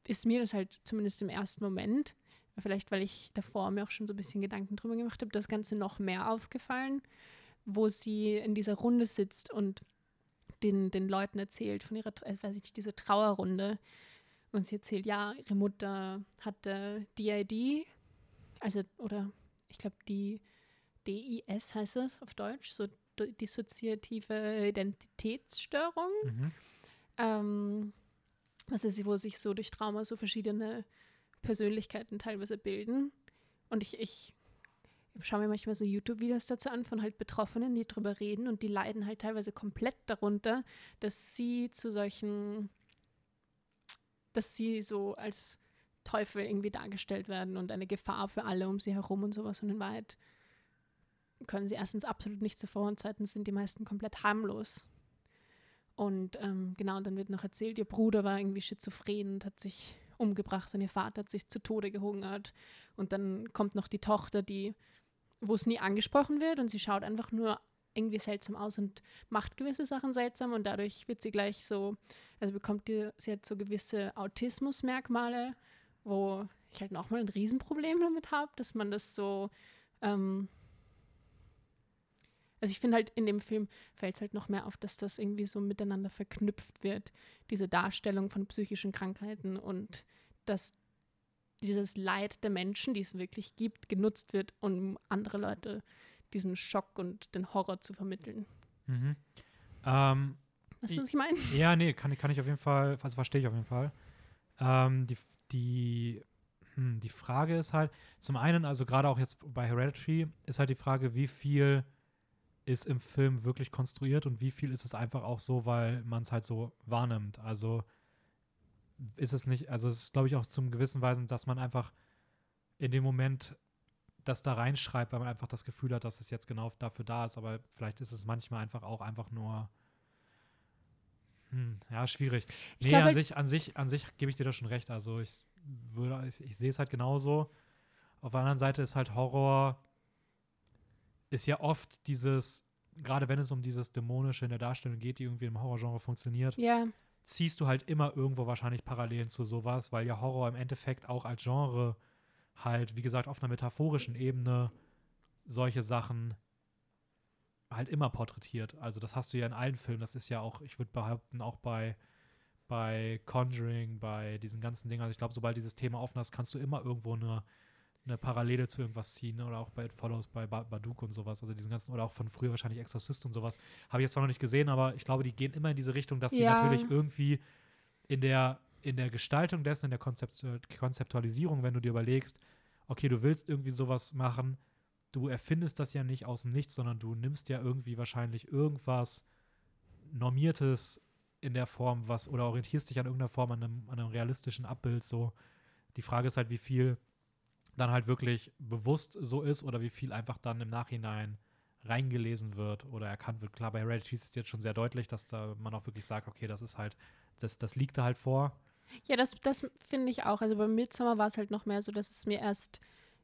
ist mir das halt zumindest im ersten Moment, vielleicht weil ich davor mir auch schon so ein bisschen Gedanken drüber gemacht habe, das Ganze noch mehr aufgefallen, wo sie in dieser Runde sitzt und den, den Leuten erzählt von ihrer, äh, weiß ich nicht, diese Trauerrunde. Und sie erzählt, ja, ihre Mutter hatte DID, also, oder ich glaube, die DIS heißt es auf Deutsch, so dissoziative Identitätsstörung.
Mhm.
Ähm, was ist, wo sich so durch Trauma so verschiedene Persönlichkeiten teilweise bilden. Und ich, ich schaue mir manchmal so YouTube-Videos dazu an von halt Betroffenen, die drüber reden und die leiden halt teilweise komplett darunter, dass sie zu solchen, dass sie so als Teufel irgendwie dargestellt werden und eine Gefahr für alle um sie herum und sowas. Und in Wahrheit können sie erstens absolut nichts davor und zweitens sind die meisten komplett harmlos. Und ähm, genau, und dann wird noch erzählt, ihr Bruder war irgendwie schizophren und hat sich umgebracht und ihr Vater hat sich zu Tode gehungert. Und dann kommt noch die Tochter, die, wo es nie angesprochen wird und sie schaut einfach nur irgendwie seltsam aus und macht gewisse Sachen seltsam und dadurch wird sie gleich so, also bekommt die, sie hat so gewisse Autismusmerkmale, wo ich halt nochmal ein Riesenproblem damit habe, dass man das so, ähm, also ich finde halt in dem Film fällt es halt noch mehr auf, dass das irgendwie so miteinander verknüpft wird, diese Darstellung von psychischen Krankheiten und dass dieses Leid der Menschen, die es wirklich gibt, genutzt wird, um andere Leute diesen Schock und den Horror zu vermitteln.
Mhm. Ähm,
Weißt du, was ich meine?
ja, nee, kann, ich- kann ich auf jeden Fall, also verstehe ich auf jeden Fall. Ähm, die, die, hm, die Frage ist halt, zum einen, also gerade auch jetzt bei Hereditary, ist halt die Frage, wie viel ist im Film wirklich konstruiert und wie viel ist es einfach auch so, weil man es halt so wahrnimmt. Also ist es nicht, also es ist, glaube ich, auch zum gewissen Weisen, dass man einfach in dem Moment das da reinschreibt, weil man einfach das Gefühl hat, dass es jetzt genau dafür da ist. Aber vielleicht ist es manchmal einfach auch einfach nur hm, ja, schwierig.
Ich
nee,
glaube
an sich, an sich, an sich gebe ich dir da schon recht. Also ich würde, ich, ich sehe es halt genauso. Auf der anderen Seite ist halt Horror ist ja oft dieses, gerade wenn es um dieses Dämonische in der Darstellung geht, die irgendwie im Horrorgenre funktioniert,
Ja,
ziehst du halt immer irgendwo wahrscheinlich Parallelen zu sowas, weil ja Horror im Endeffekt auch als Genre halt, wie gesagt, auf einer metaphorischen Ebene solche Sachen halt immer porträtiert. Also das hast du ja in allen Filmen. Das ist ja auch, ich würde behaupten, auch bei, bei Conjuring, bei diesen ganzen Dingen. Also ich glaube, sobald dieses Thema offen hast, kannst du immer irgendwo eine, eine Parallele zu irgendwas ziehen. Oder auch bei It Follows, bei ba Badook und sowas. Also diesen ganzen, oder auch von früher wahrscheinlich Exorcist und sowas. Habe ich jetzt zwar noch nicht gesehen, aber ich glaube, die gehen immer in diese Richtung, dass die
Ja.
natürlich irgendwie in der in der Gestaltung dessen, in der Konzeptu Konzeptualisierung, wenn du dir überlegst, okay, du willst irgendwie sowas machen, du erfindest das ja nicht aus dem Nichts, sondern du nimmst ja irgendwie wahrscheinlich irgendwas Normiertes in der Form, was, oder orientierst dich an irgendeiner Form an einem, an einem realistischen Abbild. So, die Frage ist halt, wie viel dann halt wirklich bewusst so ist oder wie viel einfach dann im Nachhinein reingelesen wird oder erkannt wird. Klar, bei Reddit ist es jetzt schon sehr deutlich, dass da man auch wirklich sagt, okay, das ist halt, das, das liegt da halt vor.
Ja, das, das finde ich auch. Also bei Midsommar war es halt noch mehr so, dass es mir erst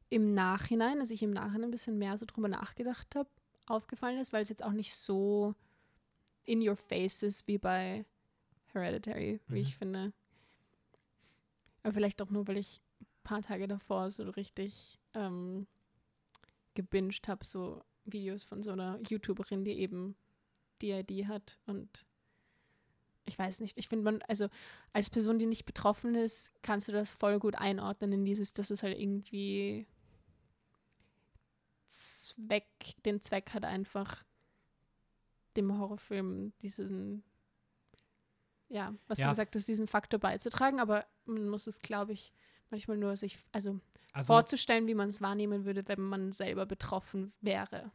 im Nachhinein, als ich im Nachhinein ein bisschen mehr so drüber nachgedacht habe, aufgefallen ist, weil es jetzt auch nicht so in your face ist wie bei Hereditary, wie
Mhm.
ich finde. Aber vielleicht auch nur, weil ich ein paar Tage davor so richtig ähm, gebinged habe, so Videos von so einer YouTuberin, die eben DID hat und ich weiß nicht, ich finde man, also als Person, die nicht betroffen ist, kannst du das voll gut einordnen in dieses, dass es halt irgendwie Zweck, den Zweck hat einfach dem Horrorfilm diesen, ja, was
Ja.
du gesagt hast, diesen Faktor beizutragen, aber man muss es, glaube ich, manchmal nur sich, also,
Also,
vorzustellen, wie man es wahrnehmen würde, wenn man selber betroffen wäre.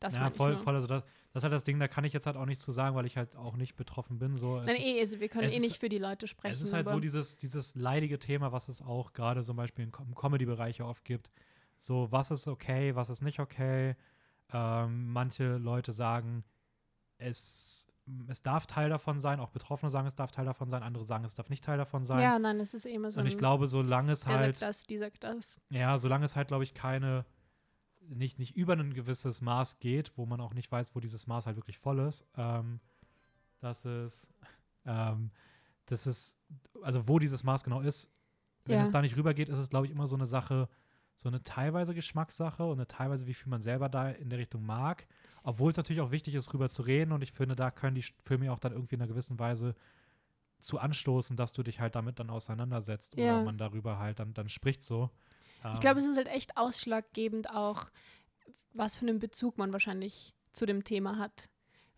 Das
ja, voll, voll. Also, das, das ist halt das Ding, da kann ich jetzt halt auch nichts zu sagen, weil ich halt auch nicht betroffen bin. So,
Nein, eh, also wir können eh nicht für die Leute sprechen.
Es ist halt so dieses, dieses leidige Thema, was es auch gerade zum Beispiel im, Co- im Comedy-Bereich oft gibt. So, was ist okay, was ist nicht okay. Ähm, manche Leute sagen, es, es darf Teil davon sein, auch Betroffene sagen, es darf Teil davon sein, andere sagen, es darf nicht Teil davon sein.
Ja, nein, es ist immer so
Und ich glaube, solange es
der
halt,
sagt das, die sagt das.
ja, solange es halt, glaube ich, keine, nicht, nicht über ein gewisses Maß geht, wo man auch nicht weiß, wo dieses Maß halt wirklich voll ist, ähm, das ist, ähm, das ist, also wo dieses Maß genau ist, wenn
Ja.
es da nicht rübergeht, ist es, glaube ich, immer so eine Sache, so eine teilweise Geschmackssache und eine teilweise, wie viel man selber da in der Richtung mag. Obwohl es natürlich auch wichtig ist, rüber zu reden und ich finde, da können die Filme auch dann irgendwie in einer gewissen Weise zu anstoßen, dass du dich halt damit dann auseinandersetzt
Ja.
oder man darüber halt dann, dann spricht so.
Ich glaube,
Ähm,
es ist halt echt ausschlaggebend auch, was für einen Bezug man wahrscheinlich zu dem Thema hat.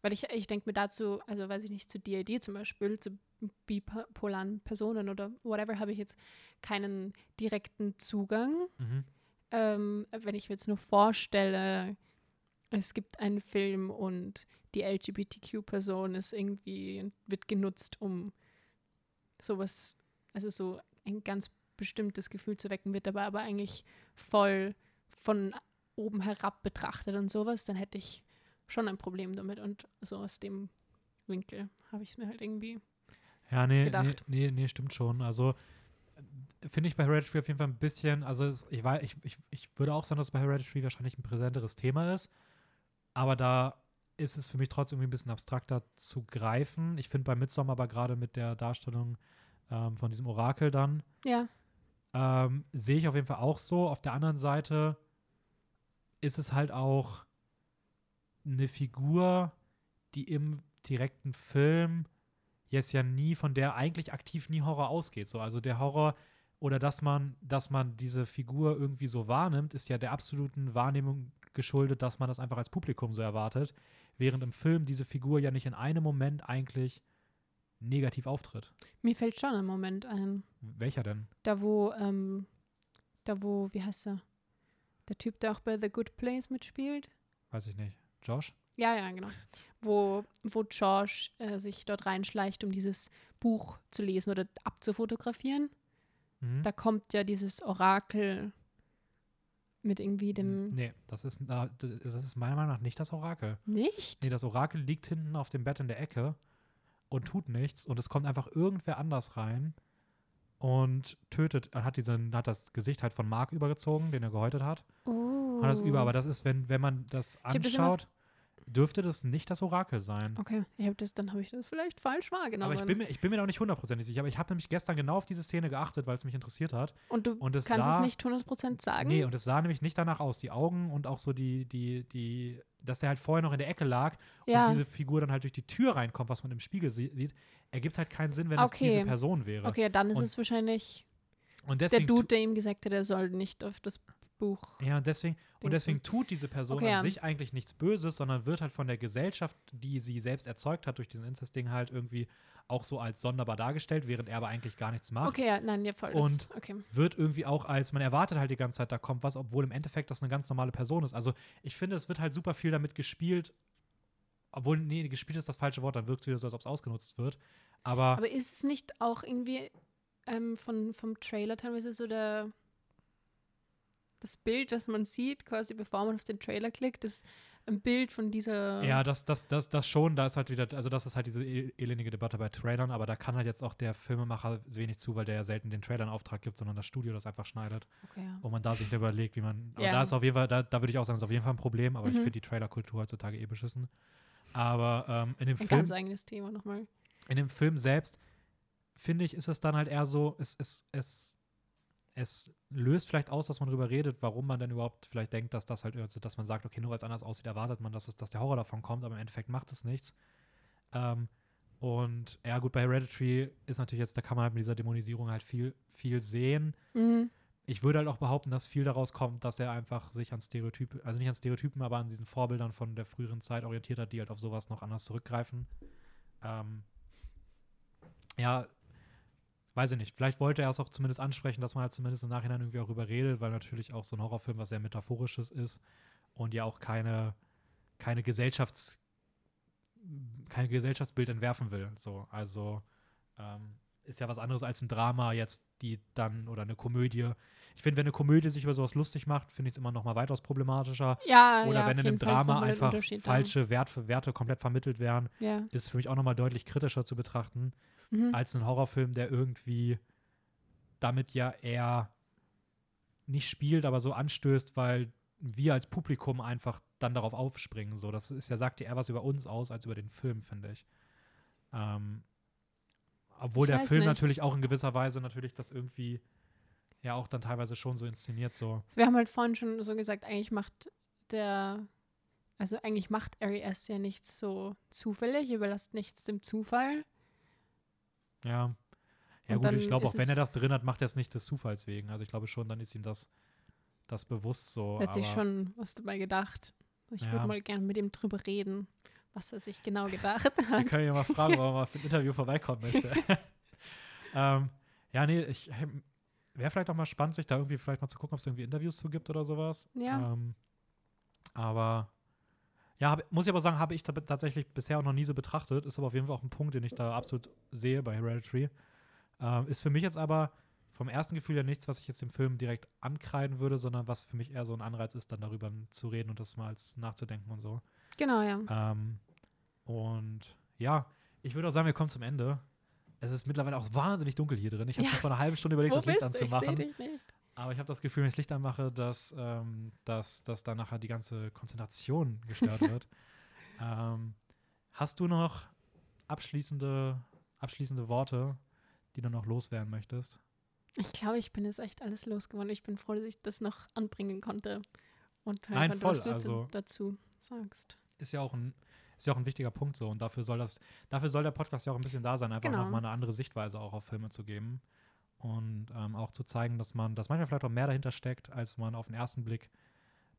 Weil ich, ich denke mir dazu, also weiß ich nicht, zu DID zum Beispiel, zu bipolaren Personen oder whatever, habe ich jetzt keinen direkten Zugang.
mhm.
Ähm, wenn ich mir jetzt nur vorstelle, es gibt einen Film und die LGBTQ-Person ist irgendwie, wird genutzt, um sowas, also so ein ganz bestimmtes Gefühl zu wecken, wird dabei aber eigentlich voll von oben herab betrachtet und sowas, dann hätte ich schon ein Problem damit. Und so aus dem Winkel habe ich es mir halt irgendwie.
Ja, nee, nee,
gedacht.
nee, nee, stimmt schon. Also finde ich bei Hereditary auf jeden Fall ein bisschen, also es, ich, wei- ich, ich, ich würde auch sagen, dass bei Hereditary wahrscheinlich ein präsenteres Thema ist, aber da ist es für mich trotzdem irgendwie ein bisschen abstrakter zu greifen. Ich finde bei Midsommar aber gerade mit der Darstellung ähm, von diesem Orakel dann,
Ja,
ähm, sehe ich auf jeden Fall auch so. Auf der anderen Seite ist es halt auch eine Figur, die im direkten Film jetzt ja nie von der eigentlich aktiv nie Horror ausgeht. So, also der Horror oder dass man, dass man diese Figur irgendwie so wahrnimmt, ist ja der absoluten Wahrnehmung geschuldet, dass man das einfach als Publikum so erwartet, während im Film diese Figur ja nicht in einem Moment eigentlich negativ auftritt.
mir fällt schon ein Moment ein.
Welcher denn?
Da wo, ähm, da wo, wie heißt er? Der Typ, der auch bei The Good Place mitspielt.
Weiß ich nicht. Josh?
Ja, ja, genau. Wo, wo Josh äh, sich dort reinschleicht, um dieses Buch zu lesen oder abzufotografieren.
Mhm.
Da kommt ja dieses Orakel mit irgendwie dem.
Nee, das ist, da- das ist meiner Meinung nach nicht das Orakel.
Nicht?
Nee, das Orakel liegt hinten auf dem Bett in der Ecke und tut nichts und es kommt einfach irgendwer anders rein und tötet, hat, diesen, hat das Gesicht halt von Mark übergezogen, den er gehäutet hat.
Oh.
Hat das über, aber das ist, wenn, wenn man das anschaut, dürfte das nicht das Orakel sein.
Okay, ich hab das, dann habe ich das vielleicht falsch wahrgenommen.
Aber ich bin, mir, ich bin mir noch nicht hundertprozentig sicher. Aber ich habe nämlich gestern genau auf diese Szene geachtet, weil es mich interessiert hat.
und du
Und es
kannst es
sah,
nicht 100% sagen?
Nee, und es sah nämlich nicht danach aus. Die Augen und auch so die, die, die, dass der halt vorher noch in der Ecke lag
ja.
und diese Figur dann halt durch die Tür reinkommt, was man im Spiegel sie sieht, ergibt halt keinen Sinn, wenn es
Okay.
diese Person wäre.
okay, dann ist
Und
es wahrscheinlich
Und
der
deswegen,
Dude, der ihm gesagt hat, er soll nicht auf das Buch.
Ja, deswegen, und deswegen tut diese Person
Okay,
an
ja.
sich eigentlich nichts Böses, sondern wird halt von der Gesellschaft, die sie selbst erzeugt hat durch diesen Inzest-Ding halt irgendwie auch so als sonderbar dargestellt, während er aber eigentlich gar nichts macht.
Okay, ja, nein, ja, voll.
Und-
okay.
Wird irgendwie auch als, man erwartet halt die ganze Zeit, da kommt was, obwohl im Endeffekt das eine ganz normale Person ist. Also ich finde, es wird halt super viel damit gespielt, obwohl, nee, gespielt ist das falsche Wort, dann wirkt es wieder so, als ob es ausgenutzt wird. Aber,
Aber ist es nicht auch irgendwie ähm, von, vom Trailer teilweise so der das Bild, das man sieht, quasi bevor man auf den Trailer klickt, ist ein Bild von dieser.
Ja, das, das, das, das schon, da ist halt wieder, also das ist halt diese e- elendige Debatte bei Trailern, aber da kann halt jetzt auch der Filmemacher wenig zu, weil der ja selten den Trailern Auftrag gibt, sondern das Studio das einfach schneidet
Okay, ja.
und man da sich überlegt, wie man. Aber
Ja.
da ist auf jeden Fall, da, da würde ich auch sagen, ist auf jeden Fall ein Problem, aber ich
Mhm.
finde die Trailerkultur heutzutage eh beschissen. Aber ähm, in dem
Ein
Film,
ganz eigenes Thema nochmal.
in dem Film selbst, finde ich, ist es dann halt eher so, es, es, es, es löst vielleicht aus, dass man darüber redet, warum man denn überhaupt vielleicht denkt, dass das halt, also, dass man sagt, okay, nur weil es anders aussieht, erwartet man, dass, es, dass der Horror davon kommt, aber im Endeffekt macht es nichts. Ähm, und ja, gut, bei Hereditary ist natürlich jetzt, da kann man halt mit dieser Dämonisierung halt viel, viel sehen.
Mhm.
Ich würde halt auch behaupten, dass viel daraus kommt, dass er einfach sich an Stereotypen, also nicht an Stereotypen, aber an diesen Vorbildern von der früheren Zeit orientiert hat, die halt auf sowas noch anders zurückgreifen. Ähm, ja, weiß ich nicht. Vielleicht wollte er es auch zumindest ansprechen, dass man halt zumindest im Nachhinein irgendwie auch darüber redet, weil natürlich auch so ein Horrorfilm was sehr Metaphorisches ist und ja auch keine, keine Gesellschafts kein Gesellschaftsbild entwerfen will. So, also ähm, ist ja was anderes als ein Drama jetzt, die dann oder eine Komödie. Ich finde, wenn eine Komödie sich über sowas lustig macht, finde ich es immer noch mal weitaus problematischer.
Ja,
Oder
ja,
wenn in einem
Fall
Drama einfach falsche Wert, Werte komplett vermittelt werden,
Ja.
ist für mich auch noch mal deutlich kritischer zu betrachten
Mhm.
als ein Horrorfilm, der irgendwie damit ja eher nicht spielt, aber so anstößt, weil wir als Publikum einfach dann darauf aufspringen. So, das ist ja, sagt ja eher was über uns aus als über den Film, finde ich. Ähm, obwohl
Ich
der Film
nicht.
natürlich auch in gewisser Weise natürlich das irgendwie ja auch dann teilweise schon so inszeniert, so.
Wir haben halt vorhin schon so gesagt, eigentlich macht der, also eigentlich macht Ari S ja nichts so zufällig, überlässt nichts dem Zufall.
Ja. Ja
Und
gut, ich glaube auch, wenn er das drin hat, macht er es nicht des Zufalls wegen. Also ich glaube schon, dann ist ihm das, das bewusst so.
Hat sich schon was dabei gedacht. Ich
Ja.
würde mal gerne mit ihm drüber reden, was er sich genau gedacht
Wir
hat.
können ja mal fragen, ob er mal für ein Interview vorbeikommen möchte. ähm, ja, nee, ich wäre vielleicht auch mal spannend, sich da irgendwie vielleicht mal zu gucken, ob es irgendwie Interviews zu gibt oder sowas.
Ja.
Ähm, aber ja, hab, muss ich aber sagen, habe ich tatsächlich bisher auch noch nie so betrachtet. Ist aber auf jeden Fall auch ein Punkt, den ich da absolut sehe bei Hereditary. Ähm, ist für mich jetzt aber vom ersten Gefühl ja nichts, was ich jetzt dem Film direkt ankreiden würde, sondern was für mich eher so ein Anreiz ist, dann darüber zu reden und das mal nachzudenken und so.
Genau, ja.
Ähm, und ja, ich würde auch sagen, wir kommen zum Ende. Es ist mittlerweile auch wahnsinnig dunkel hier drin. Ich habe
Ja.
vor einer halben Stunde überlegt,
Wo
das Licht
du? Ich
anzumachen.
dich nicht.
Aber ich habe das Gefühl, wenn ich das Licht anmache, dass, ähm, dass, dass da nachher die ganze Konzentration gestört wird. ähm, hast du noch abschließende, abschließende Worte, die du noch loswerden möchtest?
Ich glaube, ich bin jetzt echt alles losgeworden. Ich bin froh, dass ich das noch anbringen konnte. Und hören
Nein,
konnte, was
voll,
du
also-
dazu sagst.
Ist ja auch ein, ist ja auch ein wichtiger Punkt so. Und dafür soll das, dafür soll der Podcast ja auch ein bisschen da sein, einfach
Genau.
nochmal eine andere Sichtweise auch auf Filme zu geben. Und ähm, auch zu zeigen, dass man, dass manchmal vielleicht auch mehr dahinter steckt, als man auf den ersten Blick,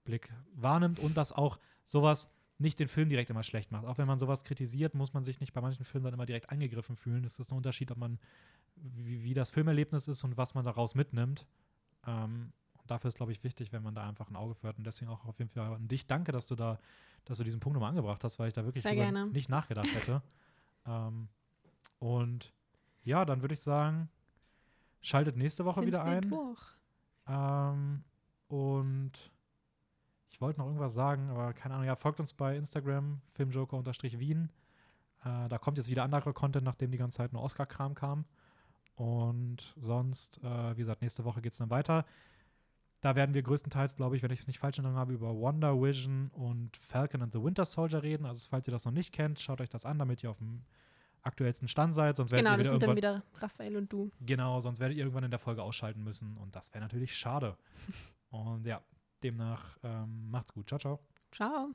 Blick wahrnimmt und dass auch sowas nicht den Film direkt immer schlecht macht. Auch wenn man sowas kritisiert, muss man sich nicht bei manchen Filmen dann immer direkt angegriffen fühlen. Es ist ein Unterschied, ob man, wie, wie das Filmerlebnis ist und was man daraus mitnimmt. Ähm, und dafür ist, glaube ich, wichtig, wenn man da einfach ein Auge für hat. Und deswegen auch auf jeden Fall an dich danke, dass du da, dass du diesen Punkt nochmal angebracht hast, weil ich da wirklich nicht nachgedacht hätte. ähm, und ja, dann würde ich sagen, schaltet nächste Woche
Sind
wieder ein. Ähm, und ich wollte noch irgendwas sagen, aber keine Ahnung. Ja, folgt uns bei Instagram, filmjoker-wien. Äh, da kommt jetzt wieder anderer Content, nachdem die ganze Zeit nur Oscar-Kram kam. Und sonst, äh, wie gesagt, nächste Woche geht es dann weiter. Da werden wir größtenteils, glaube ich, wenn ich es nicht falsch in habe, über Wonder Vision und Falcon and the Winter Soldier reden. Also falls ihr das noch nicht kennt, schaut euch das an, damit ihr auf dem aktuellsten Stand seid. Sonst werdet
Genau, das sind dann
irgendwann
wieder Raphael und du.
Genau, sonst werdet ihr irgendwann in der Folge ausschalten müssen und das wäre natürlich schade. Und ja, demnach ähm, macht's gut. Ciao, ciao.
Ciao.